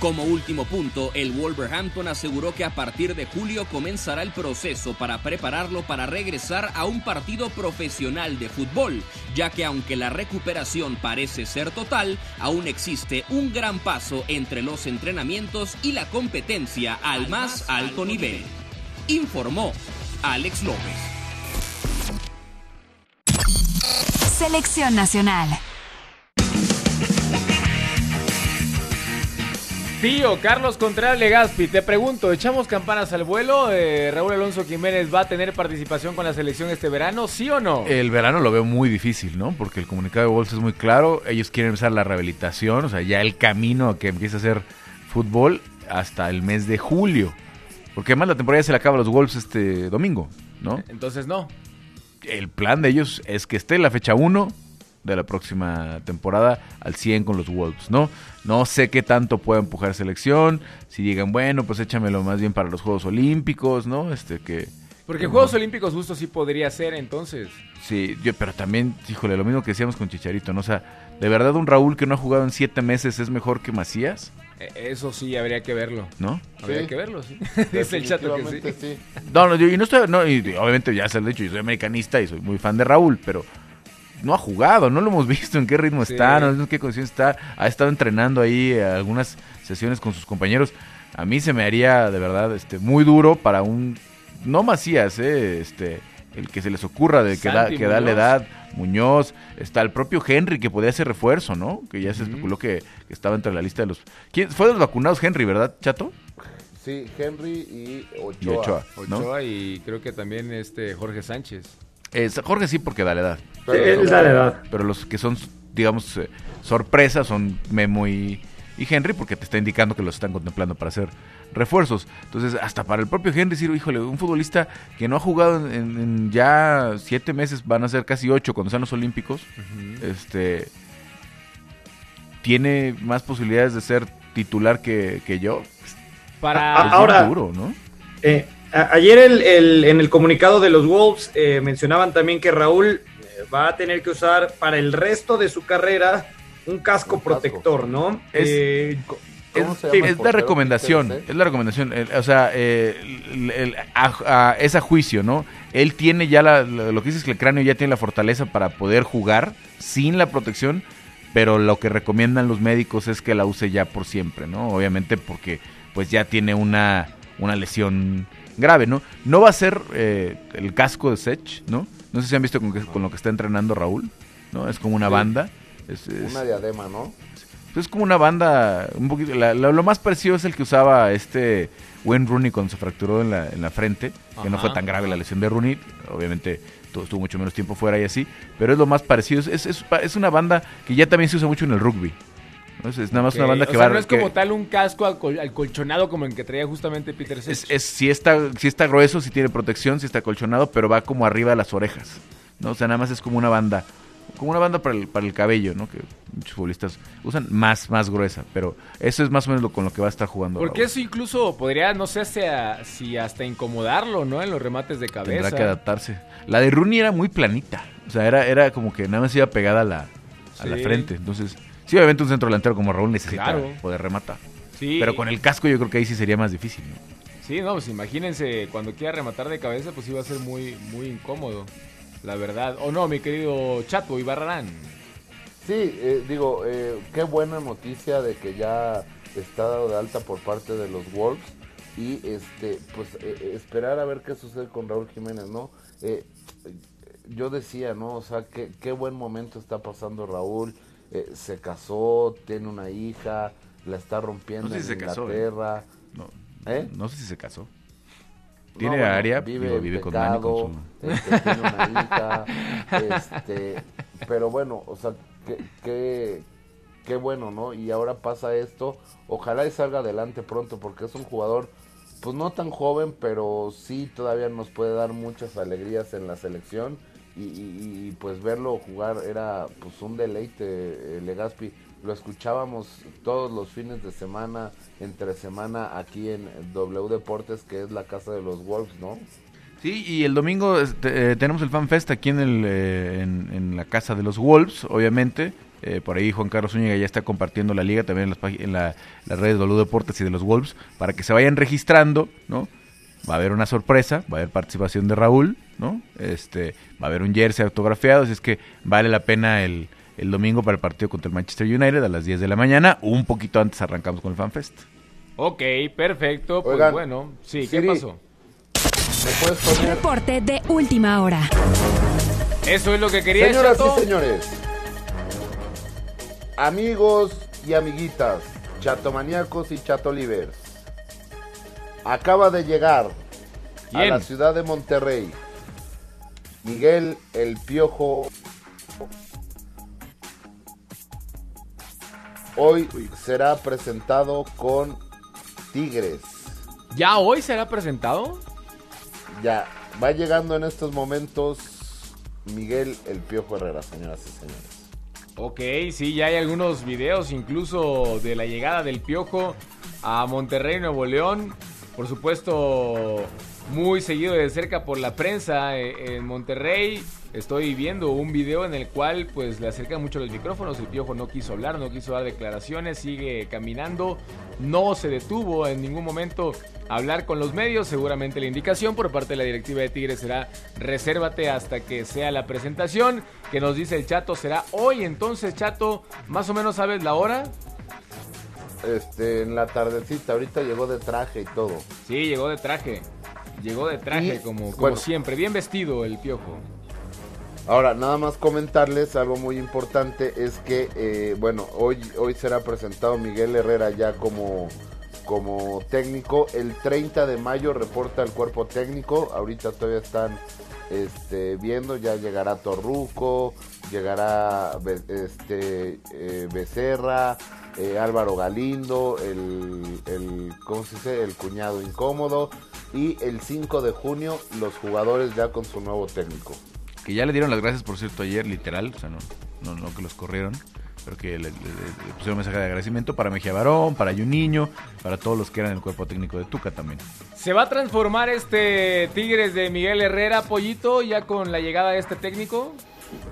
Como último punto, el Wolverhampton aseguró que a partir de julio comenzará el proceso para prepararlo para regresar a un partido profesional de fútbol, ya que aunque la recuperación parece ser total, aún existe un gran paso entre los entrenamientos y la competencia al más alto nivel. Informó Alex López. Selección Nacional. Tío, Carlos Contreras Legaspi, te pregunto, ¿echamos campanas al vuelo? Eh, ¿Raúl Alonso Jiménez va a tener participación con la selección este verano, sí o no? El verano lo veo muy difícil, ¿no? Porque el comunicado de Wolves es muy claro. Ellos quieren empezar la rehabilitación, o sea, ya el camino a que empiece a hacer fútbol hasta el mes de julio. Porque además la temporada se le acaba a los Wolves este domingo, ¿no? Entonces no. El plan de ellos es que esté la fecha 1 de la próxima temporada al 100 con los Wolves, ¿no? No sé qué tanto puede empujar selección, si digan, bueno, pues échamelo más bien para los Juegos Olímpicos, ¿no? Este que... Porque Juegos Olímpicos justo sí podría ser entonces. Sí, yo, pero también, híjole, lo mismo que decíamos con Chicharito, ¿no? O sea, ¿de verdad un Raúl que no ha jugado en siete meses es mejor que Macías? Eh, Eso sí, habría que verlo. ¿No? Habría Sí. que verlo, sí. Dice el chato que sí. Sí. No, no, yo, y no estoy, no, y obviamente ya se lo he dicho, yo soy americanista y soy muy fan de Raúl, pero no ha jugado, no lo hemos visto en qué ritmo Sí. está, no sabemos en qué condición está, ha estado entrenando ahí eh, algunas sesiones con sus compañeros. A mí se me haría de verdad este muy duro para un no Macías, eh, este el que se les ocurra de que, da, que da la edad, Muñoz, está el propio Henry que podía ser refuerzo, ¿no? Que ya se especuló que, que estaba entre la lista de los ¿Quién fue de los vacunados Henry, ¿verdad, Chato? Sí, Henry y Ochoa. Y Ochoa. ¿no? Ochoa y creo que también este Jorge Sánchez. Es- Jorge sí porque da la edad. Sí, él da la edad. Pero los que son, digamos, eh, sorpresas son Memo y, y Henry porque te está indicando que los están contemplando para hacer refuerzos. Entonces, hasta para el propio Henry, decir, híjole, un futbolista que no ha jugado en, en ya siete meses, van a ser casi ocho cuando sean los Olímpicos, este tiene más posibilidades de ser titular que, que yo. Para ahora- duro, ¿no? Eh, ayer el- el- en el comunicado de los Wolves eh, mencionaban también que Raúl eh, va a tener que usar para el resto de su carrera un casco protector, ¿no? Es- Eh, ¿Cómo es, es la recomendación, es la recomendación, o sea, eh, el- el- a, a- es a juicio, ¿no? Él tiene ya la, la- lo que dices que el cráneo ya tiene la fortaleza para poder jugar sin la protección, pero lo que recomiendan los médicos es que la use ya por siempre, ¿no? Obviamente porque pues ya tiene una, una lesión grave, ¿no? No va a ser eh, el casco de Sech, ¿no? No sé si han visto con, que- con lo que está entrenando Raúl, ¿no? Es como una Sí. banda. Es, es- Una diadema, ¿no? es como una banda, un poquito, la- la- lo más parecido es el que usaba este Wayne Rooney cuando se fracturó en la, en la frente, que no fue tan grave la lesión de Rooney, obviamente tu- estuvo mucho menos tiempo fuera y así, pero es lo más parecido, es, es, es una banda que ya también se usa mucho en el rugby, ¿no? es, es nada más una banda o que sea, va no es que- como tal un casco alcol- alcolchonado como el que traía justamente Peter Sech. es, es- sí está, sí está grueso, sí tiene protección, sí está colchonado, pero va como arriba de las orejas, ¿no? O sea, nada más es como una banda, como una banda para el, para el cabello, ¿no? Que muchos futbolistas usan más, más gruesa, pero eso es más o menos lo con lo que va a estar jugando. Porque Raúl. eso incluso podría, no sé si, a- si hasta incomodarlo, ¿no? En los remates de cabeza. Tendrá que adaptarse. La de Rooney era muy planita. O sea, era, era como que nada más iba pegada a la, a la frente. Entonces, sí, obviamente un centro delantero como Raúl necesita Claro. poder rematar. Sí. Pero con el casco yo creo que ahí sí sería más difícil. ¿no? Sí, no, pues imagínense, cuando quiera rematar de cabeza, pues iba a ser muy, muy incómodo. La verdad. O no, mi querido Chato Ibarrarán. Sí, eh, digo, eh, qué buena noticia de que ya está dado de alta por parte de los Wolves y este, pues eh, eh, esperar a ver qué sucede con Raúl Jiménez, ¿no? Eh, yo decía, ¿no? O sea, qué, qué buen momento está pasando Raúl. Eh, se casó, tiene una hija, la está rompiendo No sé en se casó, ¿eh? Inglaterra. No, ¿Eh? no sé si se casó. Tiene bueno, área, vive, digo, vive con Dani, pecado, con su- este, tiene una hija, este, pero bueno, o sea, qué, qué, qué bueno, ¿no? Y ahora pasa esto, ojalá y salga adelante pronto, porque es un jugador, pues no tan joven, pero sí todavía nos puede dar muchas alegrías en la selección, y, y- pues verlo jugar era pues un deleite, eh, Legaspi, lo escuchábamos todos los fines de semana, entre semana, aquí en W Deportes, que es la casa de los Wolves, ¿no? Sí, y el domingo este, eh, tenemos el Fan Fest aquí en, el, eh, en, la casa de los Wolves, obviamente. Eh, por ahí Juan Carlos Zúñiga ya está compartiendo la liga también en las, en la- redes de W Deportes y de los Wolves para que se vayan registrando, ¿no? Va a haber una sorpresa, va a haber participación de Raúl, ¿no? Este, va a haber un jersey autografiado, así es que vale la pena el, el domingo para el partido contra el Manchester United a las 10 de la mañana. Un poquito antes arrancamos con el Fan Fest. Ok, perfecto. Pues Oigan, bueno, sí, ¿qué Siri. pasó? ¿Me puedes poner? Reporte de última hora. Eso es lo que quería, Señoras Chato. y señores, amigos y amiguitas, chatomaníacos y chatolivers, acaba de llegar a la ciudad de Monterrey Miguel El Piojo. Hoy será presentado con Tigres. ¿Ya hoy será presentado? Ya, va llegando en estos momentos Miguel El Piojo Herrera, señoras y señores. Ok, sí, ya hay algunos videos incluso de la llegada del Piojo a Monterrey, Nuevo León. Por supuesto, muy seguido de cerca por la prensa eh, en Monterrey. Estoy viendo un video en el cual pues le acercan mucho los micrófonos. El Piojo no quiso hablar, no quiso dar declaraciones, sigue caminando. No se detuvo en ningún momento a hablar con los medios. Seguramente la indicación por parte de la directiva de Tigres será resérvate hasta que sea la presentación. Que nos dice el Chato será hoy. Entonces, Chato, más o menos sabes la hora. Este, en la tardecita, ahorita llegó de traje y todo. Sí, llegó de traje. Llegó de traje, Y, como, como bueno. siempre. Bien vestido el Piojo. Ahora, nada más comentarles algo muy importante es que, eh, bueno, hoy, hoy será presentado Miguel Herrera ya como, como técnico. El 30 de mayo reporta el cuerpo técnico. Ahorita todavía están este, viendo, ya llegará Torruco, llegará este, eh, Becerra, eh, Álvaro Galindo, el, el, ¿cómo se dice? el cuñado incómodo. Y el 5 de junio los jugadores ya con su nuevo técnico. Que ya le dieron las gracias, por cierto, ayer, literal. O sea, no, no, no que los corrieron. Pero que le, le- le pusieron un mensaje de agradecimiento para Mejía Barón, para Juninho, para todos los que eran el cuerpo técnico de Tuca también. ¿Se va a transformar este Tigres de Miguel Herrera, Pollito, ya con la llegada de este técnico?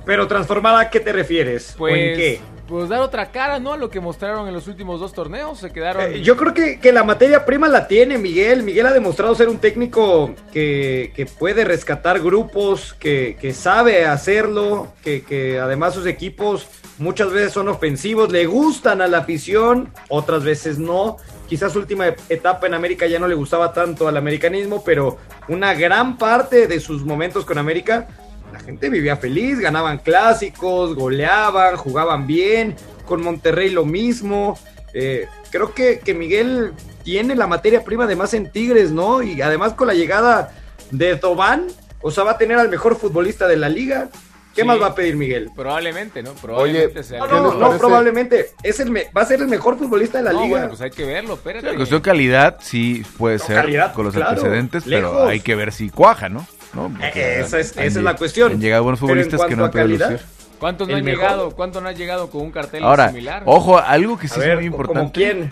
Pero transformada, ¿a qué te refieres? ¿O Pues, en qué? pues dar otra cara, ¿no? A lo que mostraron en los últimos dos torneos. Se quedaron. Eh, yo creo que, que la materia prima la tiene Miguel. Miguel ha demostrado ser un técnico que, que puede rescatar grupos, que, que sabe hacerlo, que, que además sus equipos muchas veces son ofensivos, le gustan a la afición, otras veces no. Quizás última etapa en América ya no le gustaba tanto al americanismo, pero una gran parte de sus momentos con América, la gente vivía feliz, ganaban clásicos, goleaban, jugaban bien. Con Monterrey lo mismo. Eh, creo que, que Miguel tiene la materia prima además en Tigres, ¿no? Y además con la llegada de Tobán, o sea, va a tener al mejor futbolista de la liga. ¿Qué Sí. más va a pedir Miguel? Probablemente, ¿no? Probablemente sea No, el- no, no, probablemente. Es el me- va a ser el mejor futbolista de la No, liga. bueno, pues hay que verlo, espérate. La cuestión de calidad sí puede ser calidad, con los claro, antecedentes, lejos. pero hay que ver si cuaja, ¿no? ¿No? Eh, esa es- han esa es la cuestión. Han llegado buenos futbolistas que no han podido lucir. ¿Cuántos no han mejor. llegado? ¿Cuántos no han llegado con un cartel Ahora, similar? ojo, algo que sí A es ver, muy ¿como importante. quién?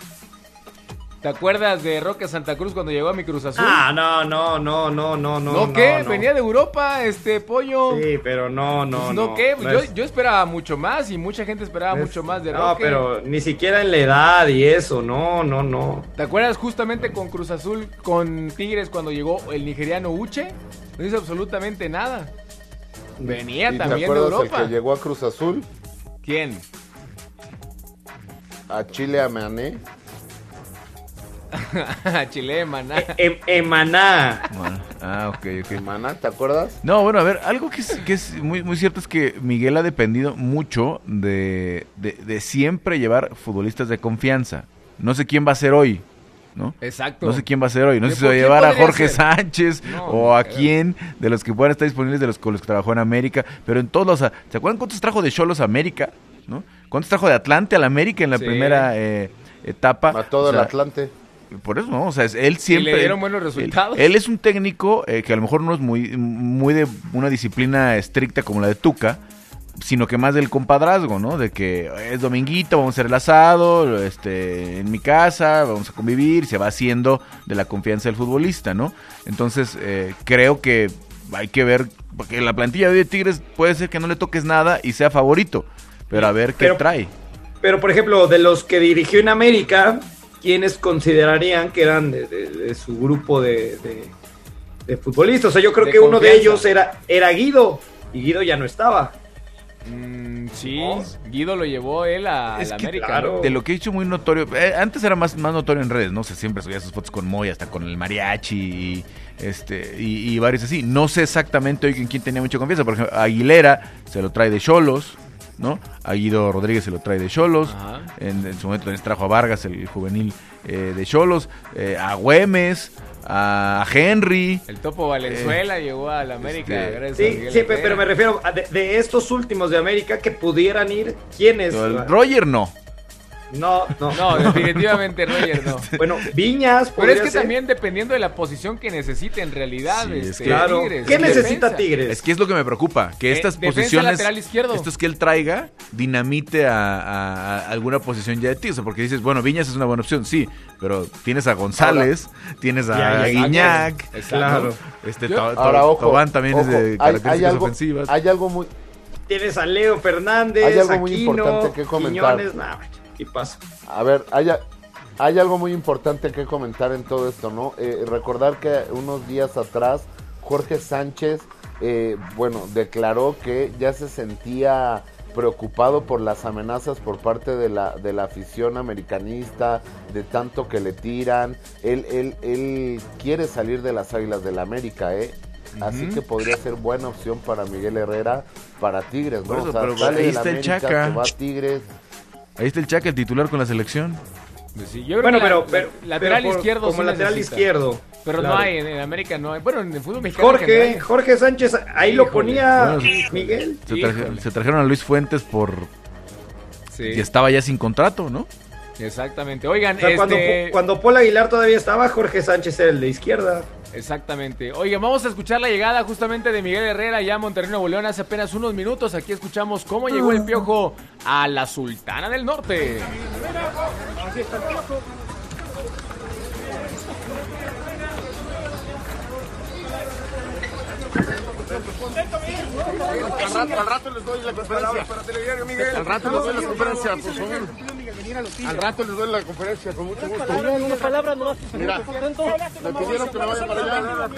¿Te acuerdas de Roque Santa Cruz cuando llegó a mi Cruz Azul? Ah, no, no, no, no, no, no. ¿No, qué? no. Venía de Europa, este pollo. Sí, pero no, no, Pues, no. ¿No qué? No yo, es- yo esperaba mucho más y mucha gente esperaba es- mucho más de No, Roque. pero ni siquiera en la edad y eso, no, no, no. ¿Te acuerdas justamente con Cruz Azul, con Tigres, cuando llegó el nigeriano Uche? No hizo absolutamente nada. Venía ¿Y te también de Europa. el que llegó a Cruz Azul? ¿Quién? A Chile a Mané. Chile, maná. Emaná. Bueno, ah, ok, ok. Maná, ¿te acuerdas? No, bueno, a ver, algo que es, que es muy, muy cierto es que Miguel ha dependido mucho de, de, de siempre llevar futbolistas de confianza. No sé quién va a ser hoy, ¿no? Exacto. No sé quién va a ser hoy. No ¿De sé si va a llevar a Jorge ser? Sánchez No, o a quién de los que puedan estar disponibles de los con los que trabajó en América. Pero en todos los... ¿Se acuerdan cuántos trajo de Cholos a América? ¿no? ¿Cuántos trajo de Atlante al América en la Sí. primera eh, etapa? A todo O el Atlante. Por eso, ¿no? O sea, él siempre... le dieron buenos él- resultados. Él, es un técnico eh, que a lo mejor no es muy, muy de una disciplina estricta como la de Tuca, sino que más del compadrazgo, ¿no? De que es dominguito, vamos a hacer el asado, este, en mi casa, vamos a convivir, se va haciendo de la confianza del futbolista, ¿no? Entonces, eh, creo que hay que ver, porque la plantilla de Tigres puede ser que no le toques nada y sea favorito, pero a ver qué Pero- trae. Pero, por ejemplo, de los que dirigió en América, ¿quiénes considerarían que eran de, de- de su grupo de, de- de futbolistas? O sea, yo creo De que uno de ellos era, era Guido, y Guido ya no estaba. Mm, sí, Guido lo llevó él a Es la que, América. claro. ¿no? De lo que he hecho muy notorio, eh, antes era más, más notorio en redes, ¿no? O sea, siempre subía sus fotos con Moy, hasta con el mariachi y, este, y, y varios así. No sé exactamente hoy en quién tenía mucha confianza. Por ejemplo, Aguilera se lo trae de Cholos, ¿no? A Guido Rodríguez se lo trae de Cholos. Ajá. En, en su momento también se trajo a Vargas, el juvenil eh, de Cholos. eh, a Güemes, a Henry. El Topo Valenzuela llegó a la América. este, Sí, sí, pero me refiero a de, de estos últimos de América que pudieran ir, ¿quiénes? El Roger no. No, no. No, definitivamente Roger no. Bueno, Viñas, Pero es que ser. también dependiendo de la posición que necesite en realidad. Sí, es este, que- Claro. Tigres, ¿Qué necesita defensa. Tigres? Es que es lo que me preocupa, que Eh, estas posiciones, lateral izquierdo. esto es que él traiga, dinamite a, a- a alguna posición ya de Tigres, porque dices, bueno, Viñas es una buena opción, sí, pero tienes a González, tienes a, Guiñac, Exacto. Claro. este Yo- To- To- Ahora, ojo. Tobán también es de hay- hay, características algo, ofensivas. hay algo muy, Tienes a Leo Fernández, Hay algo muy importante que comentar. Quiñones, nah, ¿qué pasa? A ver, hay, hay algo muy importante que comentar en todo esto, ¿no? Eh, recordar que unos días atrás Jorge Sánchez, eh, bueno, declaró que ya se sentía preocupado por las amenazas por parte de la, de la afición americanista, de tanto que le tiran. Él, él, él quiere salir de las Águilas del la América, ¿eh? Así que podría ser buena opción para Miguel Herrera, para Tigres, ¿no? Por eso, o sea, pero sale ahí está el América, Chaca. se va a Tigres. Ahí está el Chaca, el titular con la selección. Pues sí, yo creo Bueno, que pero, la- pero lateral pero por- izquierdo como sí lateral necesita. izquierdo. Pero claro. no hay, en, en América no hay. Bueno, en el fútbol mexicano. Jorge, general. Jorge Sánchez, ahí lo ponía Bueno, Miguel. Se, traje- Híjole. se trajeron a Luis Fuentes por Sí, que estaba ya sin contrato, ¿no? exactamente. Oigan, O sea, cuando, este, cuando Paul Aguilar todavía estaba, Jorge Sánchez era el de izquierda. Exactamente. Oigan, vamos a escuchar la llegada justamente de Miguel Herrera ya a Monterrey Nuevo León hace apenas unos minutos. Aquí escuchamos cómo llegó el piojo a la Sultana del Norte. Al rato, al rato les doy la conferencia. Al rato les doy la conferencia, por favor. Al rato les doy la conferencia, con mucho gusto. Una palabra nomás. Mira, me pidieron que me vaya para allá.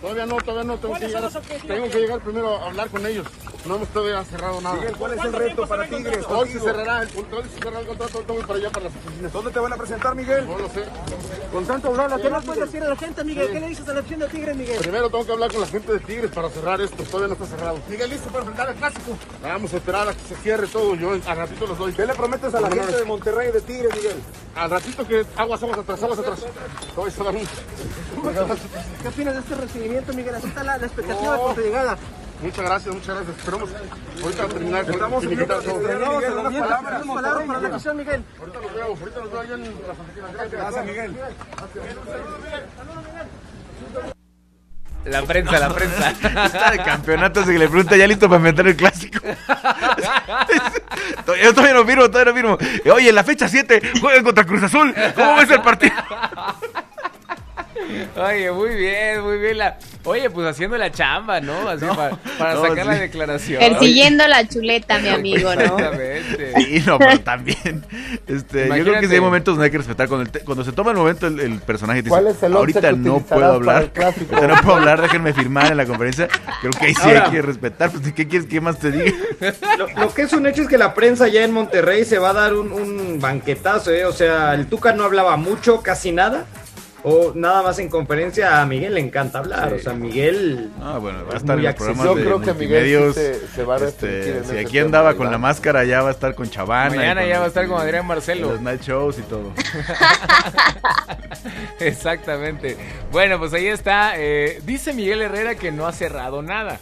Todavía no, todavía no, tengo que llegar. Tengo que llegar primero a hablar con ellos. No hemos todavía cerrado nada. ¿cuál es el reto para Tigres? Hoy se cerrará el, hoy se cerrará el contrato, voy para allá para las oficinas. ¿Dónde te van a presentar, Miguel? No lo sé. Con tanto hablar, ¿qué más puedes decir a la gente, Miguel? ¿Qué le dices a la afición de Tigres, Miguel? Primero tengo que hablar con la gente de Tigres para cerrar esto. Todavía no está cerrado. Miguel, listo para enfrentar el clásico. Vamos a esperar a que se cierre todo. Yo al ratito los doy. ¿Qué le prometes a la gente de Monterrey y de Tigres, Miguel? Al ratito que aguas, aguas atrás, aguas atrás. Todo eso, David. ¿Qué opinas de este recibimiento, Miguel? Así está la, la expectativa por tu llegada. Muchas gracias, muchas gracias. Esperamos ahorita terminar con Estamos en todo. Miguel, unas palabras, unas palabras para la afición, Miguel. Ahorita los veo, ahorita los veo allá en las oficinas. Gracias. Gracias, Miguel. La prensa, la prensa. Está de campeonato, así que le pregunta ya listo para inventar el clásico. Yo todavía no firmo, todavía no firmo. Oye, en la fecha 7 juegan contra Cruz Azul. ¿Cómo ves el partido? Oye, muy bien, muy bien. La... Oye, pues haciendo la chamba, ¿no? Así para, para no, sacar la declaración. Persiguiendo la chuleta, mi amigo, ¿no? Exactamente. Sí, no, pero también. Este, yo creo que sí hay momentos donde hay que respetar. Cuando, el te- cuando se toma el momento, el, el personaje dice: ¿Cuál es el once Ahorita no puedo hablar. el clásico?" Ahorita no puedo hablar, déjenme firmar en la conferencia. Creo que ahí sí Ahora- hay que respetar. Pues, ¿Qué quieres que más te diga? Lo, lo que es un hecho es que la prensa ya en Monterrey se va a dar un, un banquetazo, ¿eh? O sea, el Tuca no hablaba mucho, casi nada. O nada más en conferencia, a Miguel le encanta hablar. O sea, Miguel. Ah, bueno, va a Es estar en muy los programas accesible. de Yo creo que Miguel sí se- se va a Este, si aquí andaba ¿verdad? con la máscara, ya va a estar con Chavana. y Mañana con ya va a estar con Adrián Marcelo. Los night shows y todo. Exactamente. Bueno, pues ahí está. eh, dice Miguel Herrera que no ha cerrado nada.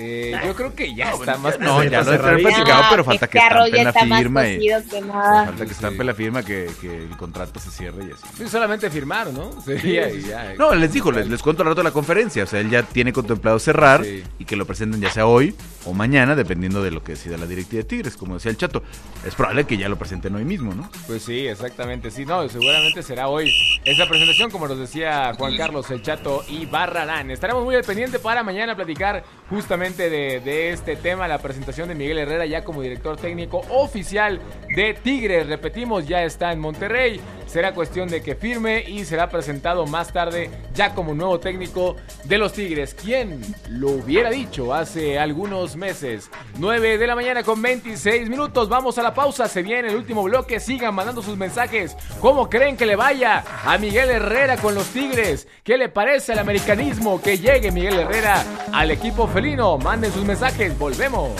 Eh, yo creo que ya está más No, ya lo he cerradísimo. platicado, pero falta que este estampen ya la está firma. Y, que nada. falta que estampe la firma que, que el contrato se cierre y así. Sí, solamente firmar, ¿no? Sería y ya. No, les dijo, les, les cuento al rato de la conferencia. O sea, él ya tiene contemplado cerrar Sí. y que lo presenten ya sea hoy o mañana, dependiendo de lo que decida la directiva de Tigres. Como decía el chato, es probable que ya lo presenten hoy mismo, ¿no? Pues sí, exactamente. Sí, no, seguramente será hoy esa presentación, como nos decía Juan Carlos El Chato y Barrarán. Estaremos muy al pendiente para mañana platicar justamente de, de este tema, la presentación de Miguel Herrera ya como director técnico oficial de Tigres. Repetimos, ya está en Monterrey. Será cuestión de que firme y será presentado más tarde ya como nuevo técnico de los Tigres. ¿Quién lo hubiera dicho hace algunos meses? 9 de la mañana con 26 minutos. Vamos a la pausa. Se viene el último bloque. Sigan mandando sus mensajes. ¿Cómo creen que le vaya a Miguel Herrera con los Tigres? ¿Qué le parece el americanismo que llegue Miguel Herrera al equipo felino? Manden sus mensajes. Volvemos.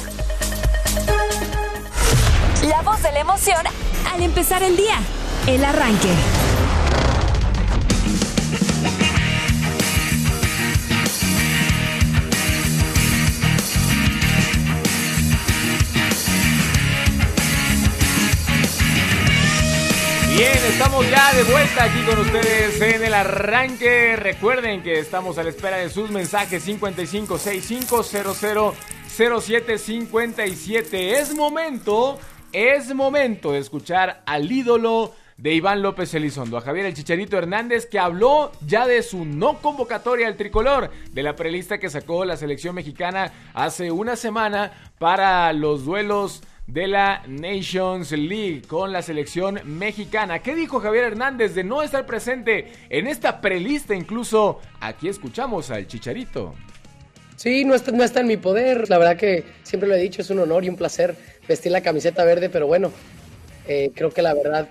La voz de la emoción al empezar el día. El arranque. estamos ya de vuelta aquí con ustedes en el arranque. Recuerden que estamos a la espera de sus mensajes 55650757. Es momento, es momento de escuchar al ídolo de Iván López Elizondo, a Javier el Chicharito Hernández, que habló ya de su no convocatoria al tricolor, de la prelista que sacó la selección mexicana hace una semana para los duelos de la Nations League con la selección mexicana. ¿Qué dijo Javier Hernández de no estar presente en esta prelista? Incluso aquí escuchamos al Chicharito. Sí, no está, no está en mi poder. La verdad que siempre lo he dicho, es un honor y un placer vestir la camiseta verde, pero bueno, eh, creo que la verdad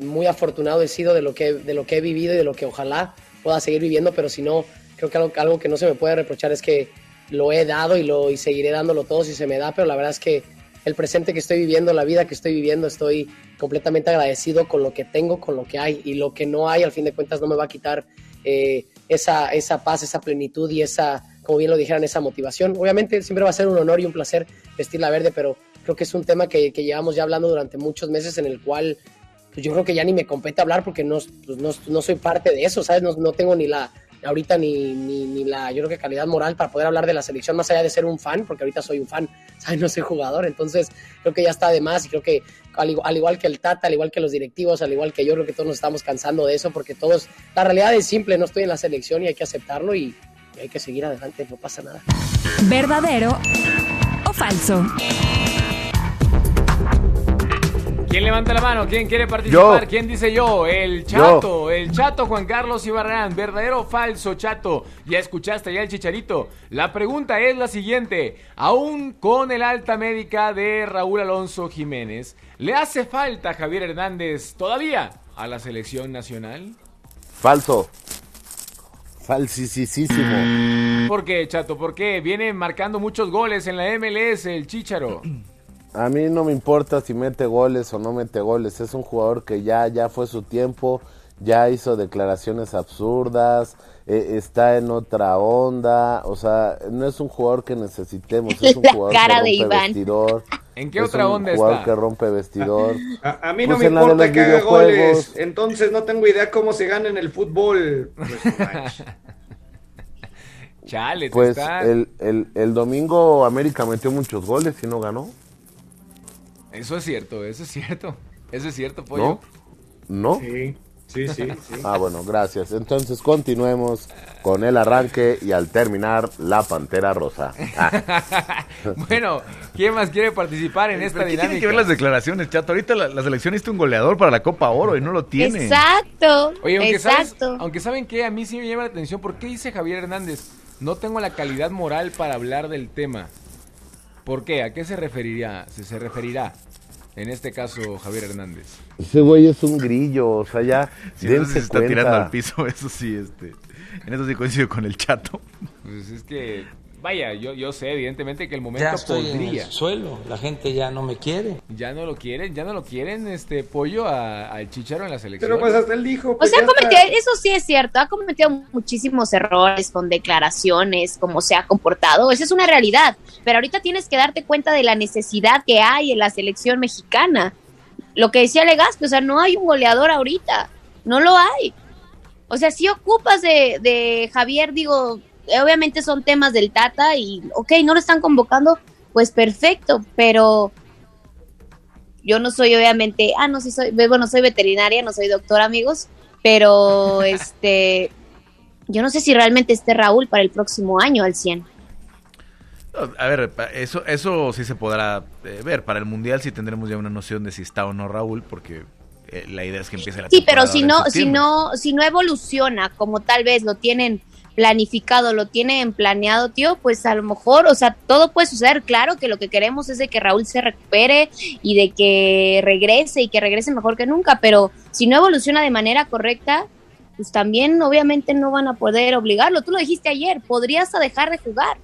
muy afortunado he sido de lo, que, de lo que he vivido y de lo que ojalá pueda seguir viviendo, pero si no, creo que algo, que no se me puede reprochar es que lo he dado y, lo, y seguiré dándolo todo si se me da, pero la verdad es que el presente que estoy viviendo, la vida que estoy viviendo, estoy completamente agradecido con lo que tengo, con lo que hay y lo que no hay, al fin de cuentas, no me va a quitar eh, esa, esa paz, esa plenitud y esa, como bien lo dijeran, esa motivación. Obviamente siempre va a ser un honor y un placer vestir la verde, pero creo que es un tema que llevamos ya hablando durante muchos meses en el cual pues yo creo que ya ni me compete hablar porque no, pues no, no, soy parte de eso, ¿sabes? No, no tengo ni la, ahorita ni, ni, ni, la, yo creo que calidad moral para poder hablar de la selección más allá de ser un fan, porque ahorita soy un fan, ¿sabes? No soy jugador, entonces creo que ya está de más y creo que al igual, al igual, que el Tata, al igual que los directivos, al igual que yo, creo que todos nos estamos cansando de eso porque todos, la realidad es simple, no estoy en la selección y hay que aceptarlo y hay que seguir adelante, no pasa nada. ¿Verdadero o falso? ¿Quién levanta la mano? ¿Quién quiere participar? Yo. ¿Quién dice yo? El chato, el chato Juan Carlos Ibarrán. ¿Verdadero o falso, chato? Ya escuchaste ya el chicharito. La pregunta es la siguiente. Aún con el alta médica de Raúl Alonso Jiménez, ¿le hace falta Javier Hernández todavía a la selección nacional? Falso. Falsísimo. ¿Por qué, chato? ¿Por qué? Viene marcando muchos goles en la MLS el chicharo. A mí no me importa si mete goles o no mete goles. Es un jugador que ya, ya fue su tiempo, ya hizo declaraciones absurdas, eh, está en otra onda. O sea, no es un jugador que necesitemos, es un La jugador cara que de rompe Iván. vestidor. ¿En qué es otra un onda jugador está? que rompe vestidor. A, a mí no Pues me de importa que haga goles, entonces no tengo idea cómo se gana en el fútbol. Pues. Chale, Pues está- el, el, el domingo América metió muchos goles y no ganó. Eso es cierto, eso es cierto. Eso es cierto, pollo. ¿No? ¿No? Sí, sí, sí. sí. Ah, bueno, gracias. Entonces continuemos con el arranque y al terminar la Pantera Rosa. Ah. bueno, ¿quién más quiere participar en esta Pero ¿qué dinámica? tiene que ver las declaraciones, chato? Ahorita la, la selección necesita un goleador para la Copa Oro y no lo tiene. Exacto. Oye, aunque, sabes- exacto. aunque saben que a mí sí me llama la atención, ¿por qué dice Javier Hernández? No tengo la calidad moral para hablar del tema. ¿Por qué? ¿A qué se referiría? Se, se referirá, en este caso, Javier Hernández. Ese güey es un grillo, o sea, ya Si no sé si dense se está cuenta. tirando al piso, eso sí, este. En eso sí coincido con el chato. Pues es que, vaya, yo, yo sé evidentemente que el momento Ya estoy en podría. el suelo, la gente ya no me quiere. Ya no lo quieren, ya no lo quieren, este pollo a- al chicharo en la selección. Pero pues hasta él dijo. O pues, sea, ya ha cometido, está. eso sí es cierto, ha cometido muchísimos errores con declaraciones, cómo se ha comportado, esa es una realidad, pero ahorita tienes que darte cuenta de la necesidad que hay en la selección mexicana. Lo que decía Legaspi, o sea, no hay un goleador ahorita, no lo hay. O sea, si ocupas de, de Javier, digo, obviamente son temas del Tata y, ok, no lo están convocando, pues perfecto, pero yo no soy obviamente, ah, no, sí soy, bueno, soy veterinaria, no soy doctora, amigos, pero este, yo no sé si realmente esté Raúl para el próximo año al 100. No, A ver, eso, eso sí se podrá eh, ver. Para el Mundial sí tendremos ya una noción de si está o no Raúl, porque eh, la idea es que empiece la Sí, pero si no, si no, si no evoluciona como tal vez lo tienen planificado, lo tienen planeado, tío, pues a lo mejor, o sea, todo puede suceder. Claro que lo que queremos es de que Raúl se recupere y de que regrese y que regrese mejor que nunca, pero si no evoluciona de manera correcta, pues también obviamente no van a poder obligarlo. Tú lo dijiste ayer, podría hasta dejar de jugar.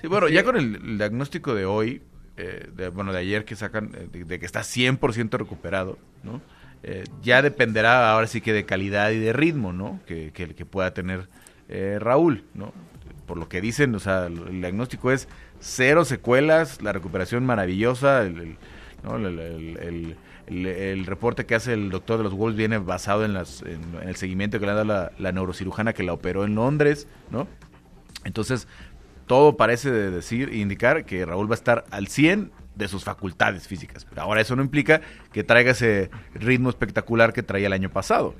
Sí, bueno, ya con el, el diagnóstico de hoy, eh, de, bueno, de ayer que sacan, eh, de, de que está 100% recuperado, ¿no? Eh, ya dependerá ahora sí que de calidad y de ritmo, ¿no? Que, que, que pueda tener eh, Raúl, ¿no? Por lo que dicen, o sea, el, diagnóstico es cero secuelas, la recuperación maravillosa, el- reporte que hace el doctor de los Wolves viene basado en, las, en, el seguimiento que le ha dado la, la neurocirujana que la operó en Londres, ¿no? Entonces, todo parece de decir, indicar que Raúl va a estar al 100 de sus facultades físicas. Pero ahora eso no implica que traiga ese ritmo espectacular que traía el año pasado.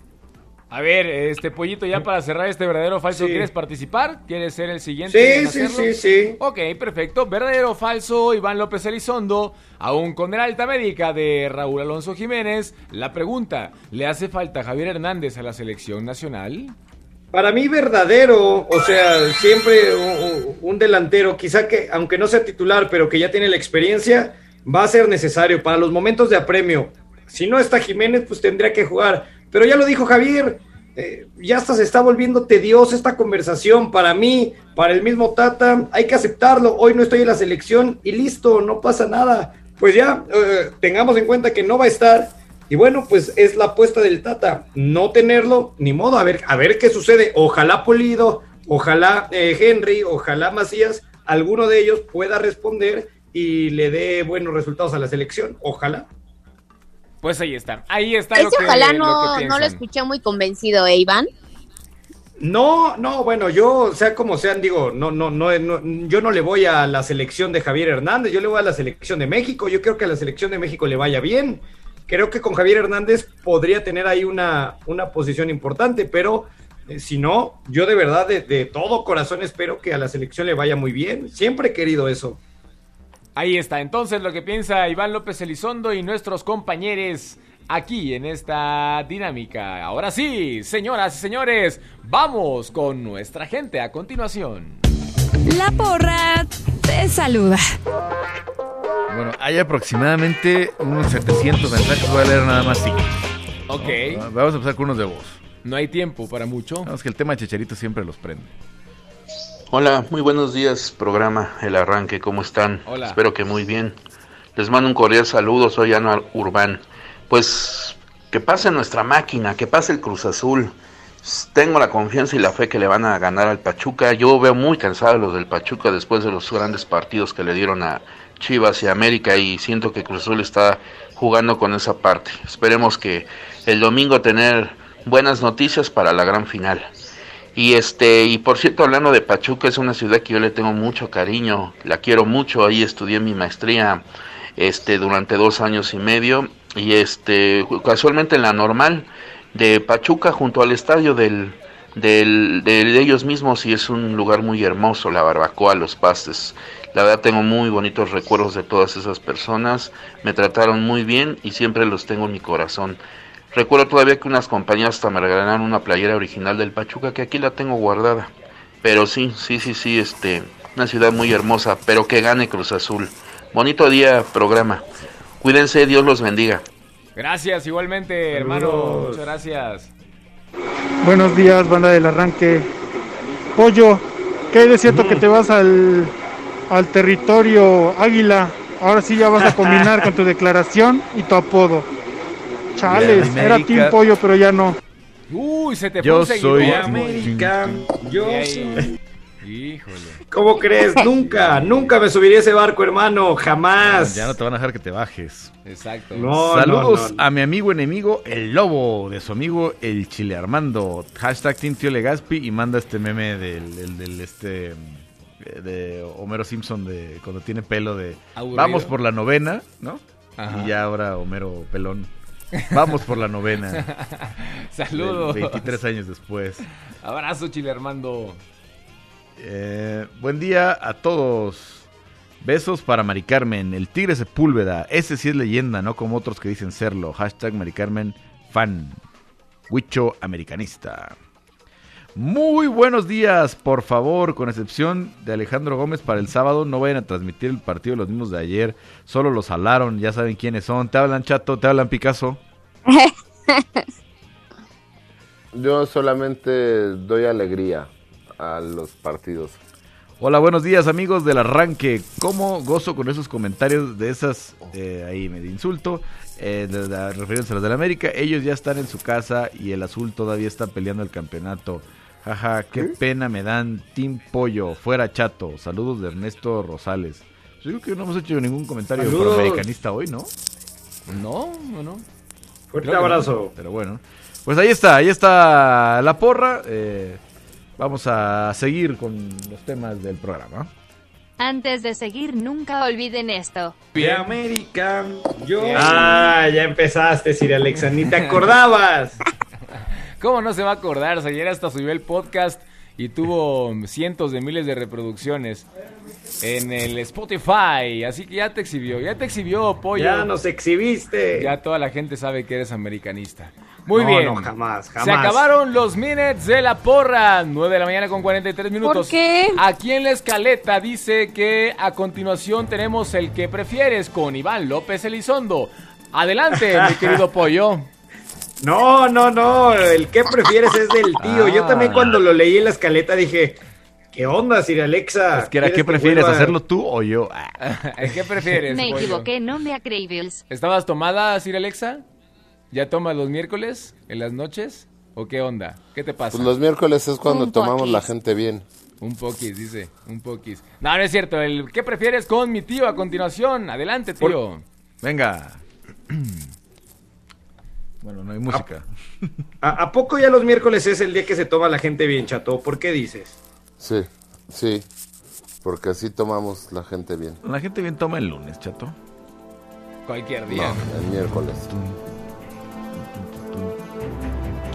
A ver, este pollito, ya para cerrar este verdadero o falso, Sí. ¿quieres participar? ¿Quieres ser el siguiente? Sí, sí, sí, sí. Ok, perfecto. Verdadero o falso, Iván López Elizondo, aún con el alta médica de Raúl Alonso Jiménez. La pregunta, ¿le hace falta Javier Hernández a la selección nacional? Para mí verdadero, o sea, siempre un, un delantero, quizá que aunque no sea titular, pero que ya tiene la experiencia, va a ser necesario para los momentos de apremio. Si no está Jiménez, pues tendría que jugar. Pero ya lo dijo Javier, eh, ya hasta se está volviendo tediosa esta conversación para mí, para el mismo Tata, hay que aceptarlo. Hoy no estoy en la selección y listo, no pasa nada. Pues ya eh, tengamos en cuenta que no va a estar. Y bueno, pues es la apuesta del Tata, no tenerlo, ni modo, a ver, a ver qué sucede. Ojalá Polido, ojalá eh, Henry, ojalá Macías, alguno de ellos pueda responder y le dé buenos resultados a la selección. Ojalá. Pues ahí está. Ahí está lo Ese que, ojalá lo no, que no lo escuché muy convencido, ¿eh, Iván? No, no, bueno, yo, sea como sean, digo, no, no, no, no, yo no le voy a la selección de Javier Hernández, yo le voy a la selección de México, yo creo que a la selección de México le vaya bien. Creo que con Javier Hernández podría tener ahí una, una posición importante, pero eh, si no, yo de verdad, de, de todo corazón espero que a la selección le vaya muy bien. Siempre he querido eso. Ahí está, entonces lo que piensa Iván López Elizondo y nuestros compañeros aquí en esta dinámica. Ahora sí, señoras y señores, vamos con nuestra gente a continuación. La porra te saluda. Bueno, hay aproximadamente unos 700 mensajes, voy a leer nada más 5. Ok. Vamos a empezar con unos de voz. No hay tiempo para mucho. No, es que el tema de Chicharito siempre los prende. Hola, muy buenos días, programa El Arranque, ¿cómo están? Hola. Espero que muy bien. Les mando un cordial saludo, soy Ana Urbán. Pues que pase nuestra máquina, que pase el Cruz Azul. Tengo la confianza y la fe que le van a ganar al Pachuca. Yo veo muy cansado a los del Pachuca después de los grandes partidos que le dieron a Chivas y América y siento que Cruz Azul está jugando con esa parte. Esperemos que el domingo tener buenas noticias para la gran final. Y este, y por cierto, hablando de Pachuca, es una ciudad que yo le tengo mucho cariño, la quiero mucho, ahí estudié mi maestría este durante dos años y medio, y este casualmente en la normal de Pachuca junto al estadio del, del, de, ellos mismos y es un lugar muy hermoso, la barbacoa, los pastes. La verdad tengo muy bonitos recuerdos de todas esas personas, me trataron muy bien y siempre los tengo en mi corazón. Recuerdo todavía que unas compañías hasta me regalaron una playera original del Pachuca que aquí la tengo guardada. Pero sí, sí, sí, sí, este, una ciudad muy hermosa, pero que gane Cruz Azul. Bonito día, programa. Cuídense, Dios los bendiga. Gracias, igualmente, hermano. Saludos. Muchas gracias. Buenos días, banda del arranque. Pollo, ¿qué hay de cierto que te vas al, al territorio Águila? Ahora sí ya vas a combinar con tu declaración y tu apodo. Chales, era. Team Pollo, pero ya no. Uy, se te fue Yo un seguidor. soy- América, yo soy- Híjole. ¿Cómo crees? nunca, nunca me subiría a ese barco, hermano, jamás. Ya no te van a dejar que te bajes. Exacto. No, Saludos no, no. a mi amigo enemigo, el lobo, de su amigo el Chile Armando. Hashtag Team Tío Legaspi y manda este meme del, del, del, este de Homero Simpson de cuando tiene pelo de Aburrido. vamos por la novena, ¿no? Ajá. Y ya ahora Homero pelón. Vamos por la novena. Saludos. 23 años después. Abrazo, Chile Armando. Eh, buen día a todos. Besos para Mari Carmen, el Tigre Sepúlveda. Ese sí es leyenda, no como otros que dicen serlo. Hashtag Mari Carmen fan. Huicho americanista. Muy buenos días, por favor, con excepción de Alejandro Gómez para el sábado, no vayan a transmitir el partido de los mismos de ayer, solo los salaron, ya saben quiénes son. Te hablan Chato, te hablan Picasso. Yo solamente doy alegría a los partidos. Hola, buenos días amigos del arranque. ¿Cómo gozo con esos comentarios de esas, eh, ahí me de insulto, eh, de, de- refiriéndose a los del América? Ellos ya están en su casa y el azul todavía está peleando el campeonato. Jaja, qué pena me dan. Team Pollo, fuera chato. Saludos de Ernesto Rosales. Yo creo que no hemos hecho ningún comentario Saludos. pro-americanista hoy, ¿no? No, no, no. Fuerte Creo que no, abrazo. pero bueno. Pues ahí está, ahí está la porra. eh, vamos a seguir con los temas del programa. Antes de seguir, nunca olviden esto. De América, yo. Ah, ya empezaste, Siri Alexa, ni te acordabas. ¿Cómo no se va a acordar? Ayer hasta subió el podcast y tuvo cientos de miles de reproducciones en el Spotify. Así que ya te exhibió, ya te exhibió, pollo. Ya nos exhibiste. Ya toda la gente sabe que eres americanista. Muy No, bien. no, jamás, jamás. Se acabaron los minutes de la porra. 9 de la mañana con 43 minutos. qué? Aquí en la escaleta dice que a continuación tenemos el que prefieres con Iván López Elizondo. Adelante, mi querido pollo. No, no, no. El que prefieres es del tío. Yo Ah. también cuando lo leí en la escaleta dije, ¿qué onda, Siri Alexa? Es que era, ¿Quieres ¿qué prefieres? vuelva- ¿Hacerlo tú o yo? Ah. ¿Qué prefieres? Me pollo? equivoqué, no me acreíbles. ¿Estabas tomada, Sir Alexa? ¿Ya tomas los miércoles en las noches? ¿O qué onda? ¿Qué te pasa? Pues los miércoles es cuando Un tomamos poquis. la gente bien. Un poquis, dice. Un poquis. No, no es cierto. El ¿Qué prefieres con mi tío a continuación? Adelante, tío. Venga. Bueno, no hay música. ¿A, a poco ya los miércoles es el día que se toma la gente bien, chato? ¿Por qué dices? Sí, sí. Porque así tomamos la gente bien. La gente bien toma el lunes, chato. Cualquier día. No, el miércoles.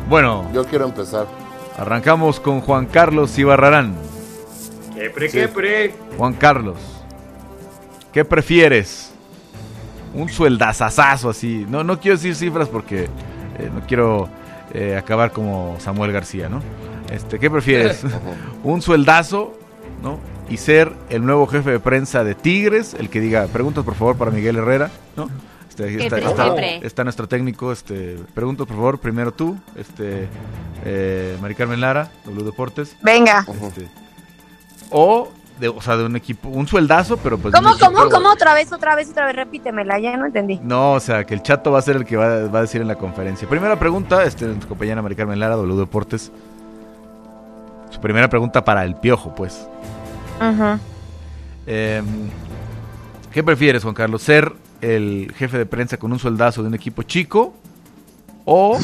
Bueno. Yo quiero empezar. Arrancamos con Juan Carlos Ibarrarán. ¿Qué pre, Sí. qué pre? Juan Carlos, ¿qué prefieres? Un sueldazazazo así. No, no quiero decir cifras porque eh, no quiero eh, acabar como Samuel García, ¿no? Este, ¿Qué prefieres? Un sueldazo, ¿no? Y ser el nuevo jefe de prensa de Tigres, el que diga, preguntas por favor para Miguel Herrera, ¿no? Este, está, está- está nuestro técnico, este, preguntas por favor, primero tú, este, eh, Mari Carmen Lara, W Deportes. Venga. Este, o, de, o sea, de un equipo, un sueldazo, pero pues... ¿Cómo, equipo- cómo, cómo? Otra vez, otra vez, otra vez, repítemela, ya no entendí. No, o sea, que el chato va a ser el que va, va a decir en la conferencia. Primera pregunta, este, nuestra compañera Mari Carmen Lara, W Deportes. Su primera pregunta para el piojo, pues. Ajá. Eh, ¿Qué prefieres, Juan Carlos? ¿Ser el jefe de prensa con un sueldazo de un equipo chico? ¿O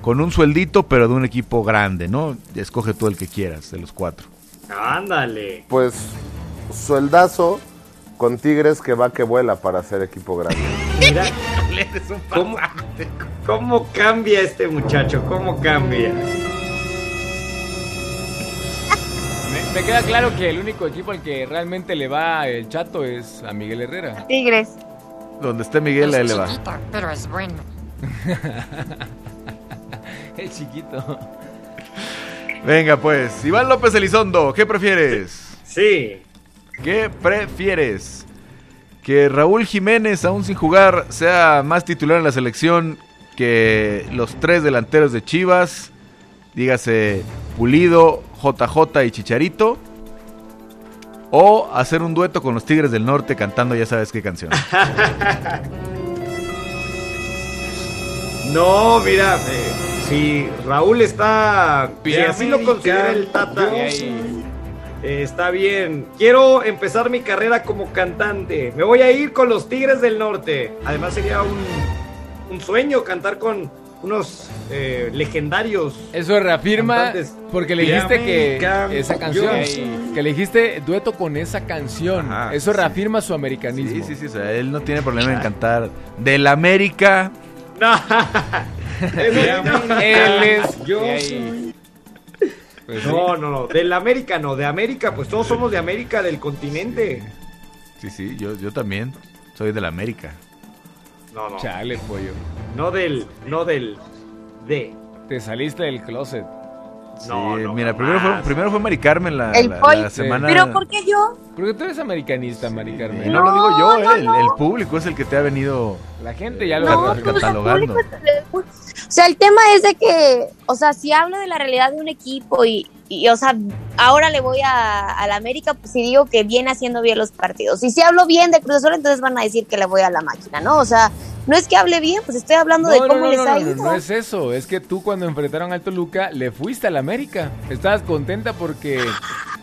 con un sueldito, pero de un equipo grande, ¿no? Escoge tú el que quieras, de los cuatro. Ándale. Pues sueldazo con Tigres que va que vuela para ser equipo grande. Mira, ¿cómo, cómo cambia este muchacho? ¿Cómo cambia? Me, me queda claro que el único equipo al que realmente le va el chato es a Miguel Herrera. Tigres. Donde esté Miguel, ahí le va. pero es bueno. el chiquito. Venga, pues. Iván López Elizondo, ¿qué prefieres? Sí. ¿Qué prefieres? ¿Que Raúl Jiménez, aún sin jugar, sea más titular en la selección que los tres delanteros de Chivas? Dígase Pulido, JJ y Chicharito. O hacer un dueto con los Tigres del Norte cantando ya sabes qué canción. No, mira, eh, si Raúl está, si así lo considera el Tata, sí. eh, está bien. Quiero empezar mi carrera como cantante. Me voy a ir con los Tigres del Norte. Además sería un, un sueño cantar con unos eh, legendarios. Eso reafirma Cantantes. porque le dijiste que esa canción, yo- que le dijiste dueto con esa canción. Ajá, Eso sí. reafirma su americanismo. Sí, sí, sí. O sea, él no tiene problema en cantar del América. No. Él es Yo soy- Pues sí. No, no, no. Del América no. De América, pues todos somos de América, del continente. Sí, sí, yo, yo también. Soy del América. No, no. Chale, pollo. No del, no del, de. Te saliste del closet. Sí, mira, primero fue, primero fue Mari Carmen la, El la- semana. ¿Pero por qué yo? Porque tú eres americanista, Mari Y Carmen. no, lo digo yo, No, eh, el, no, el público es el que te ha venido La gente ya lo No, reafirma. pues el catalogando. público O sea, el tema es de que, o sea, si hablo de la realidad de un equipo y, y, o sea, ahora le voy a, a la América, pues si digo que viene haciendo bien los partidos. Y si hablo bien de Cruz Azul, entonces van a decir que le voy a la máquina, ¿no? O sea, no es que hable bien, pues estoy hablando de No, cómo no, no, les no, ha no, ido. no es eso, es que tú cuando enfrentaron al Toluca le fuiste al América. Estabas contenta porque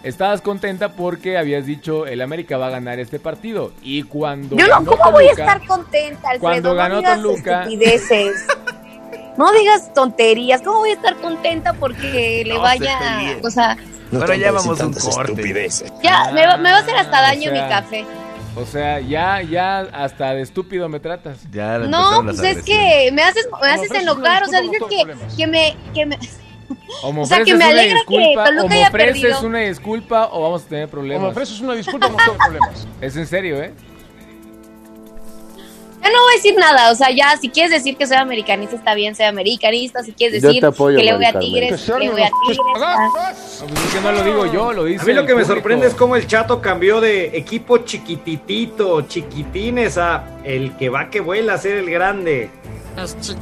estabas contenta porque habías dicho el América va a ganar este partido. Y cuando. Yo no, ganó ¿cómo voy a estar contenta, Alfredo? Cuando no ganó Toluca. estupideces. No digas tonterías. ¿Cómo voy a estar contenta porque le No, vaya, o sea, Bueno, ya vamos a un corte. ya me, va- me va a hacer hasta Ah, daño o sea, mi café. O sea, ya, ya hasta de estúpido me tratas. Ya No, pues es que me haces, me haces enojar, o sea, dices que, que me, que me, O me O sea, que ofreces me una alegra que disculpa, Toluca o me haya ofreces una disculpa o vamos a tener problemas. O me ofreces una disculpa, vamos a tener problemas. Es en serio, ¿eh? Yo no voy a decir nada, o sea, ya, si quieres decir que soy americanista, está bien, soy americanista, si quieres decir apoyo, que le voy a. Tigres, que le voy a Tigres, ah. No, pues es que no lo digo yo, lo dice A mí lo que me público. sorprende es cómo el chato cambió de equipo chiquititito, chiquitines, a el que va que vuela a ser el grande. Pues sí.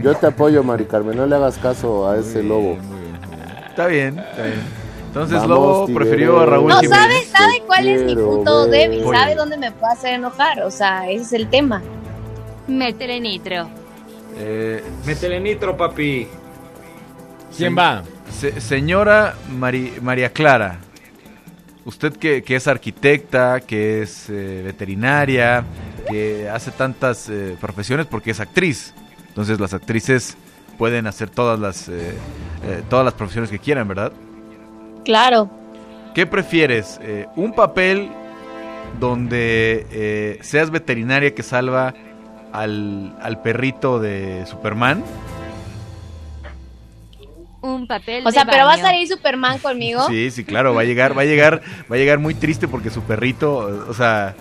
Yo te apoyo, Mari Carmen, no le hagas caso a ese lobo. Está bien, está bien. Entonces Vamos, Lobo prefirió a Raúl No, Jiménez. ¿sabe, ¿sabe cuál es mi punto ver. débil? ¿Sabe dónde me puede hacer enojar? O sea, ese es el tema. Métele nitro. Eh, Métele nitro, papi. ¿Quién va? se- señora Mari- María Clara, usted que, que es arquitecta, que es eh, veterinaria, que hace tantas eh, profesiones porque es actriz. Entonces las actrices pueden hacer todas las, eh, eh, todas las profesiones que quieran, ¿verdad? Claro. ¿Qué prefieres? Eh, ¿Un papel donde eh, seas veterinaria que salva al, al perrito de Superman? Un papel O sea, de pero va a baño. salir Superman conmigo. Sí, sí, claro, va a llegar, va a llegar, va a llegar muy triste porque su perrito, o sea,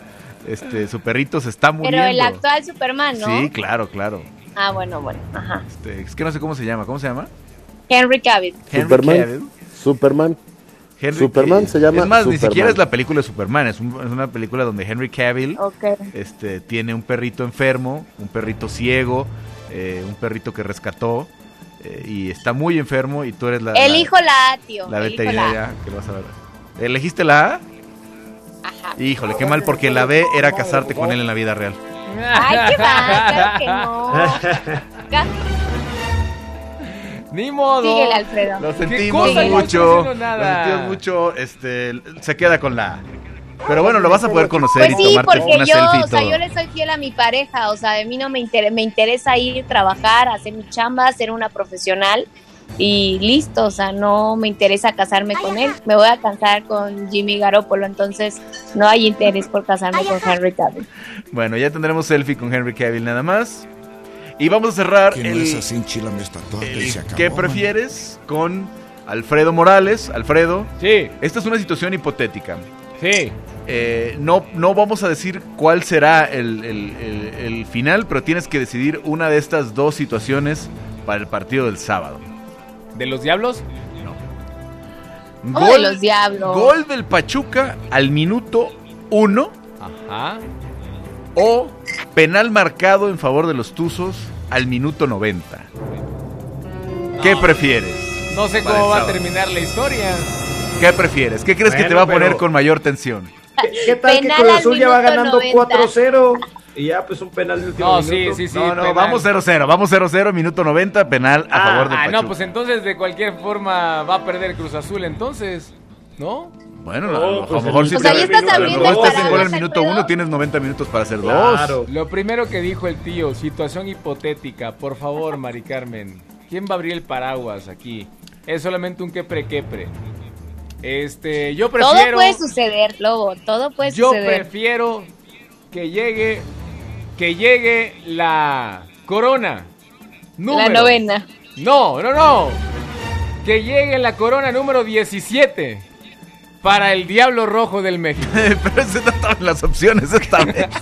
este, su perrito se está muriendo. Pero el actual Superman, ¿no? Sí, claro, claro. Ah, bueno, bueno. Ajá. Este, es que no sé cómo se llama, ¿cómo se llama? Henry Cavill. Henry Superman. Cavill. Superman. Henry Superman Cavill. se llama Es más, ni siquiera es la película de Superman, es, un- es una película donde Henry Cavill este, tiene un perrito enfermo, un perrito ciego, eh, un perrito que rescató eh, y está muy enfermo y tú eres la, Elijo la A, tío. la elijo veterinaria que lo vas a ver. ¿Elegiste la A? Ajá. Híjole, qué mal porque la B era casarte con él en la vida real. Ay, qué claro que no. Ni modo. Síguele, Alfredo. Lo ¿Qué sentimos mucho. Lo sentimos mucho. Este, se queda con la A. Pero bueno, lo vas a poder conocer Pues y sí, tomarte porque una yo, selfie y o sea, todo. yo le soy fiel a mi pareja, o sea, de mí no me, inter- me interesa ir, trabajar, hacer mi chamba, ser una profesional y listo, o sea, no me interesa casarme con él, me voy a casar con Jimmy Garoppolo, entonces no hay interés por casarme con Henry Cavill. Bueno, ya tendremos selfie con Henry Cavill nada más. Y vamos a cerrar Que no el, es así, el se acabó. ¿Qué prefieres? con Alfredo Morales. Alfredo. Sí. Esta es una situación hipotética. Sí. Eh, no, no vamos a decir cuál será el, el- el- el final, pero tienes que decidir una de estas dos situaciones para el partido del sábado. ¿De los diablos? Oh, de los diablos. Gol del Pachuca al minuto uno. Ajá. O penal marcado en favor de los Tuzos al minuto 90. ¿Qué prefieres? No sé cómo va a terminar la historia. ¿Qué prefieres? ¿Qué crees que te Bueno, va a poner pero- con mayor tensión? ¿Qué tal que Penal Cruz al Azul ya va minuto ganando 90? 4-0? Y ya, pues un penal de último No, minuto. sí, sí, sí. no, no, penal. vamos 0-0, vamos 0-0, minuto 90, penal a favor del Ah, Pachuca. no, pues entonces de cualquier forma va a perder Cruz Azul entonces, ¿no? Bueno, No, a lo- a pues lo mejor si ya estás mejor estás en gol al minuto 1, tienes 90 minutos para hacer dos. Claro. Lo primero que dijo el tío, situación hipotética, por favor, Mari Carmen. ¿Quién va a abrir el paraguas aquí? Es solamente un quepre quepre. Este, yo Todo prefiero puede suceder, Lobo, todo puede yo suceder. prefiero que llegue que llegue la corona La número novena. No, no, no. Que llegue la corona número 17 para el Diablo Rojo del México. Pero ese no estaban las opciones esta vez.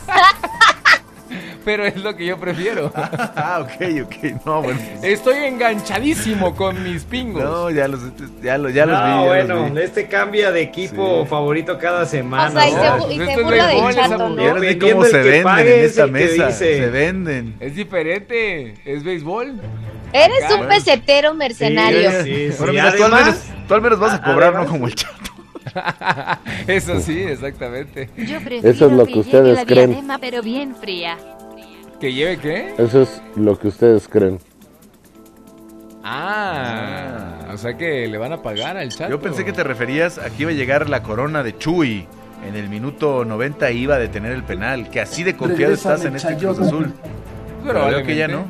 Pero es lo que yo prefiero. ah, ok, ok. No, bueno. Estoy enganchadísimo con mis pingos. No, ya los, ya los, ya los vi. ya bueno, los vi. este cambia de equipo Sí. favorito cada semana. O sea, y ¿no? se, y se cómo se venden en es esta mesa. dice. Se venden. Es diferente. Es béisbol. Eres Acá. un pesetero mercenario. Sí, sí, Bueno, tú, al menos, tú al menos vas a cobrar, además- no como el chato. Eso sí, exactamente. Yo prefiero Eso es lo que ustedes la creen. diadema, pero bien fría. ¿Que lleve qué? Eso es lo que ustedes creen. Ah. O sea que le van a pagar al chato. Yo pensé que te referías a que iba a llegar la corona de Chuy. En el minuto 90 iba a detener el penal. Que así de confiado estás en este Cruz Azul. Pero veo que ya no.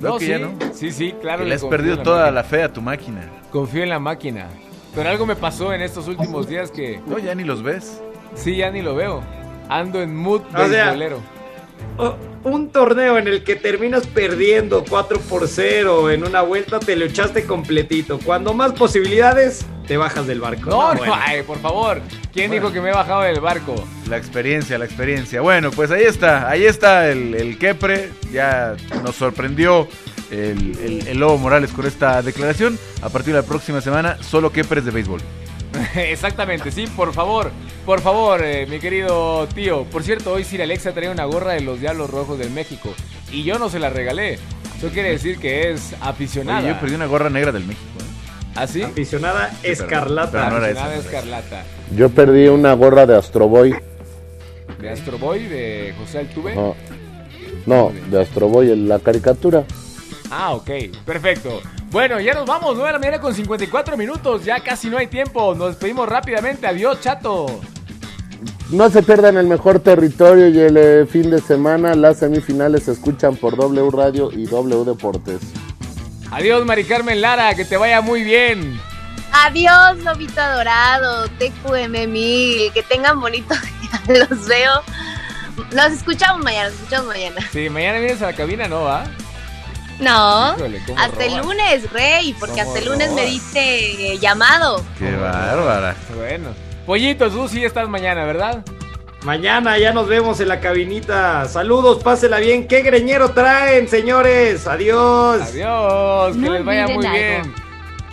Veo No, que sí, ya no. sí, sí, claro. Que le has perdido la toda máquina. la fe a tu máquina. Confío en la máquina. Pero algo me pasó en estos últimos días que... No, ya ni los ves. Sí, ya ni lo veo. Ando en mood O sea, beisbolero. Oh, un torneo en el que terminas perdiendo 4 por 0 en una vuelta, te lo echaste completito. Cuando más posibilidades, te bajas del barco. No, no, bueno. ay, por favor. ¿Quién dijo que me he bajado del barco? La experiencia, la experiencia. Bueno, pues ahí está, ahí está el, el Kepre. Ya nos sorprendió el, el- el Lobo Morales con esta declaración. A partir de la próxima semana, solo Kepres de béisbol. Exactamente, sí, por favor. Por favor, eh, mi querido tío. Por cierto, hoy Sir Alexa trae una gorra de los Diablos Rojos del México. Y yo no se la regalé. Eso quiere decir que es aficionada. Oye, yo perdí una gorra negra del México. ¿eh? ¿Ah, sí? Aficionada pero- escarlata. pero no era Aficionada esa. escarlata. Yo perdí una gorra de Astro Boy. De Astro Boy, de José Altuve. No, no, de Astro Boy, en la caricatura. Ah, ok, perfecto. Bueno, ya nos vamos, 9 de la mañana con 54 minutos, ya casi no hay tiempo. Nos despedimos rápidamente. Adiós, chato. No se pierdan el mejor territorio y el eh, fin de semana. Las semifinales se escuchan por W Radio y W Deportes. Adiós, Mari Carmen Lara, que te vaya muy bien. Adiós, lobito adorado, TQM mil, que tengan bonito día, los veo. Nos escuchamos mañana, nos escuchamos mañana. Sí, mañana vienes a la cabina, ¿no, va? No, Híjole, hasta el lunes, Rey, porque ¿Cómo hasta el lunes me diste eh, llamado. Qué bárbara. Bueno. Pollito, tú sí estás mañana, ¿verdad? Mañana ya nos vemos en la cabinita. Saludos, pásela bien. ¿Qué greñero traen, señores? Adiós. Adiós, que No les vaya muy bien.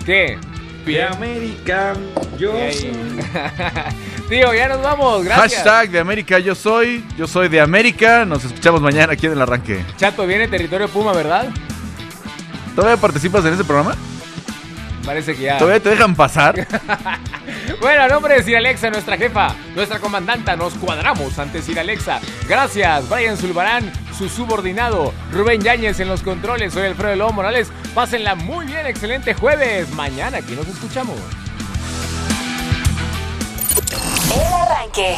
¿Qué? De América, yo. Tío, ya nos vamos, gracias. Hashtag de América yo soy. Yo soy de América. Nos escuchamos mañana aquí en el arranque. Chato, viene Territorio Puma, ¿verdad? ¿Todavía participas en ese programa? Parece que ya. ¿Todavía te dejan pasar? Bueno, a nombre de Sir Alexa, nuestra jefa, nuestra comandanta, nos cuadramos ante Sir Alexa. Gracias, Brian Zulbarán, su subordinado, Rubén Yáñez en los controles, soy Alfredo Lobo Morales. Pásenla muy bien, excelente jueves. Mañana aquí nos escuchamos. El arranque.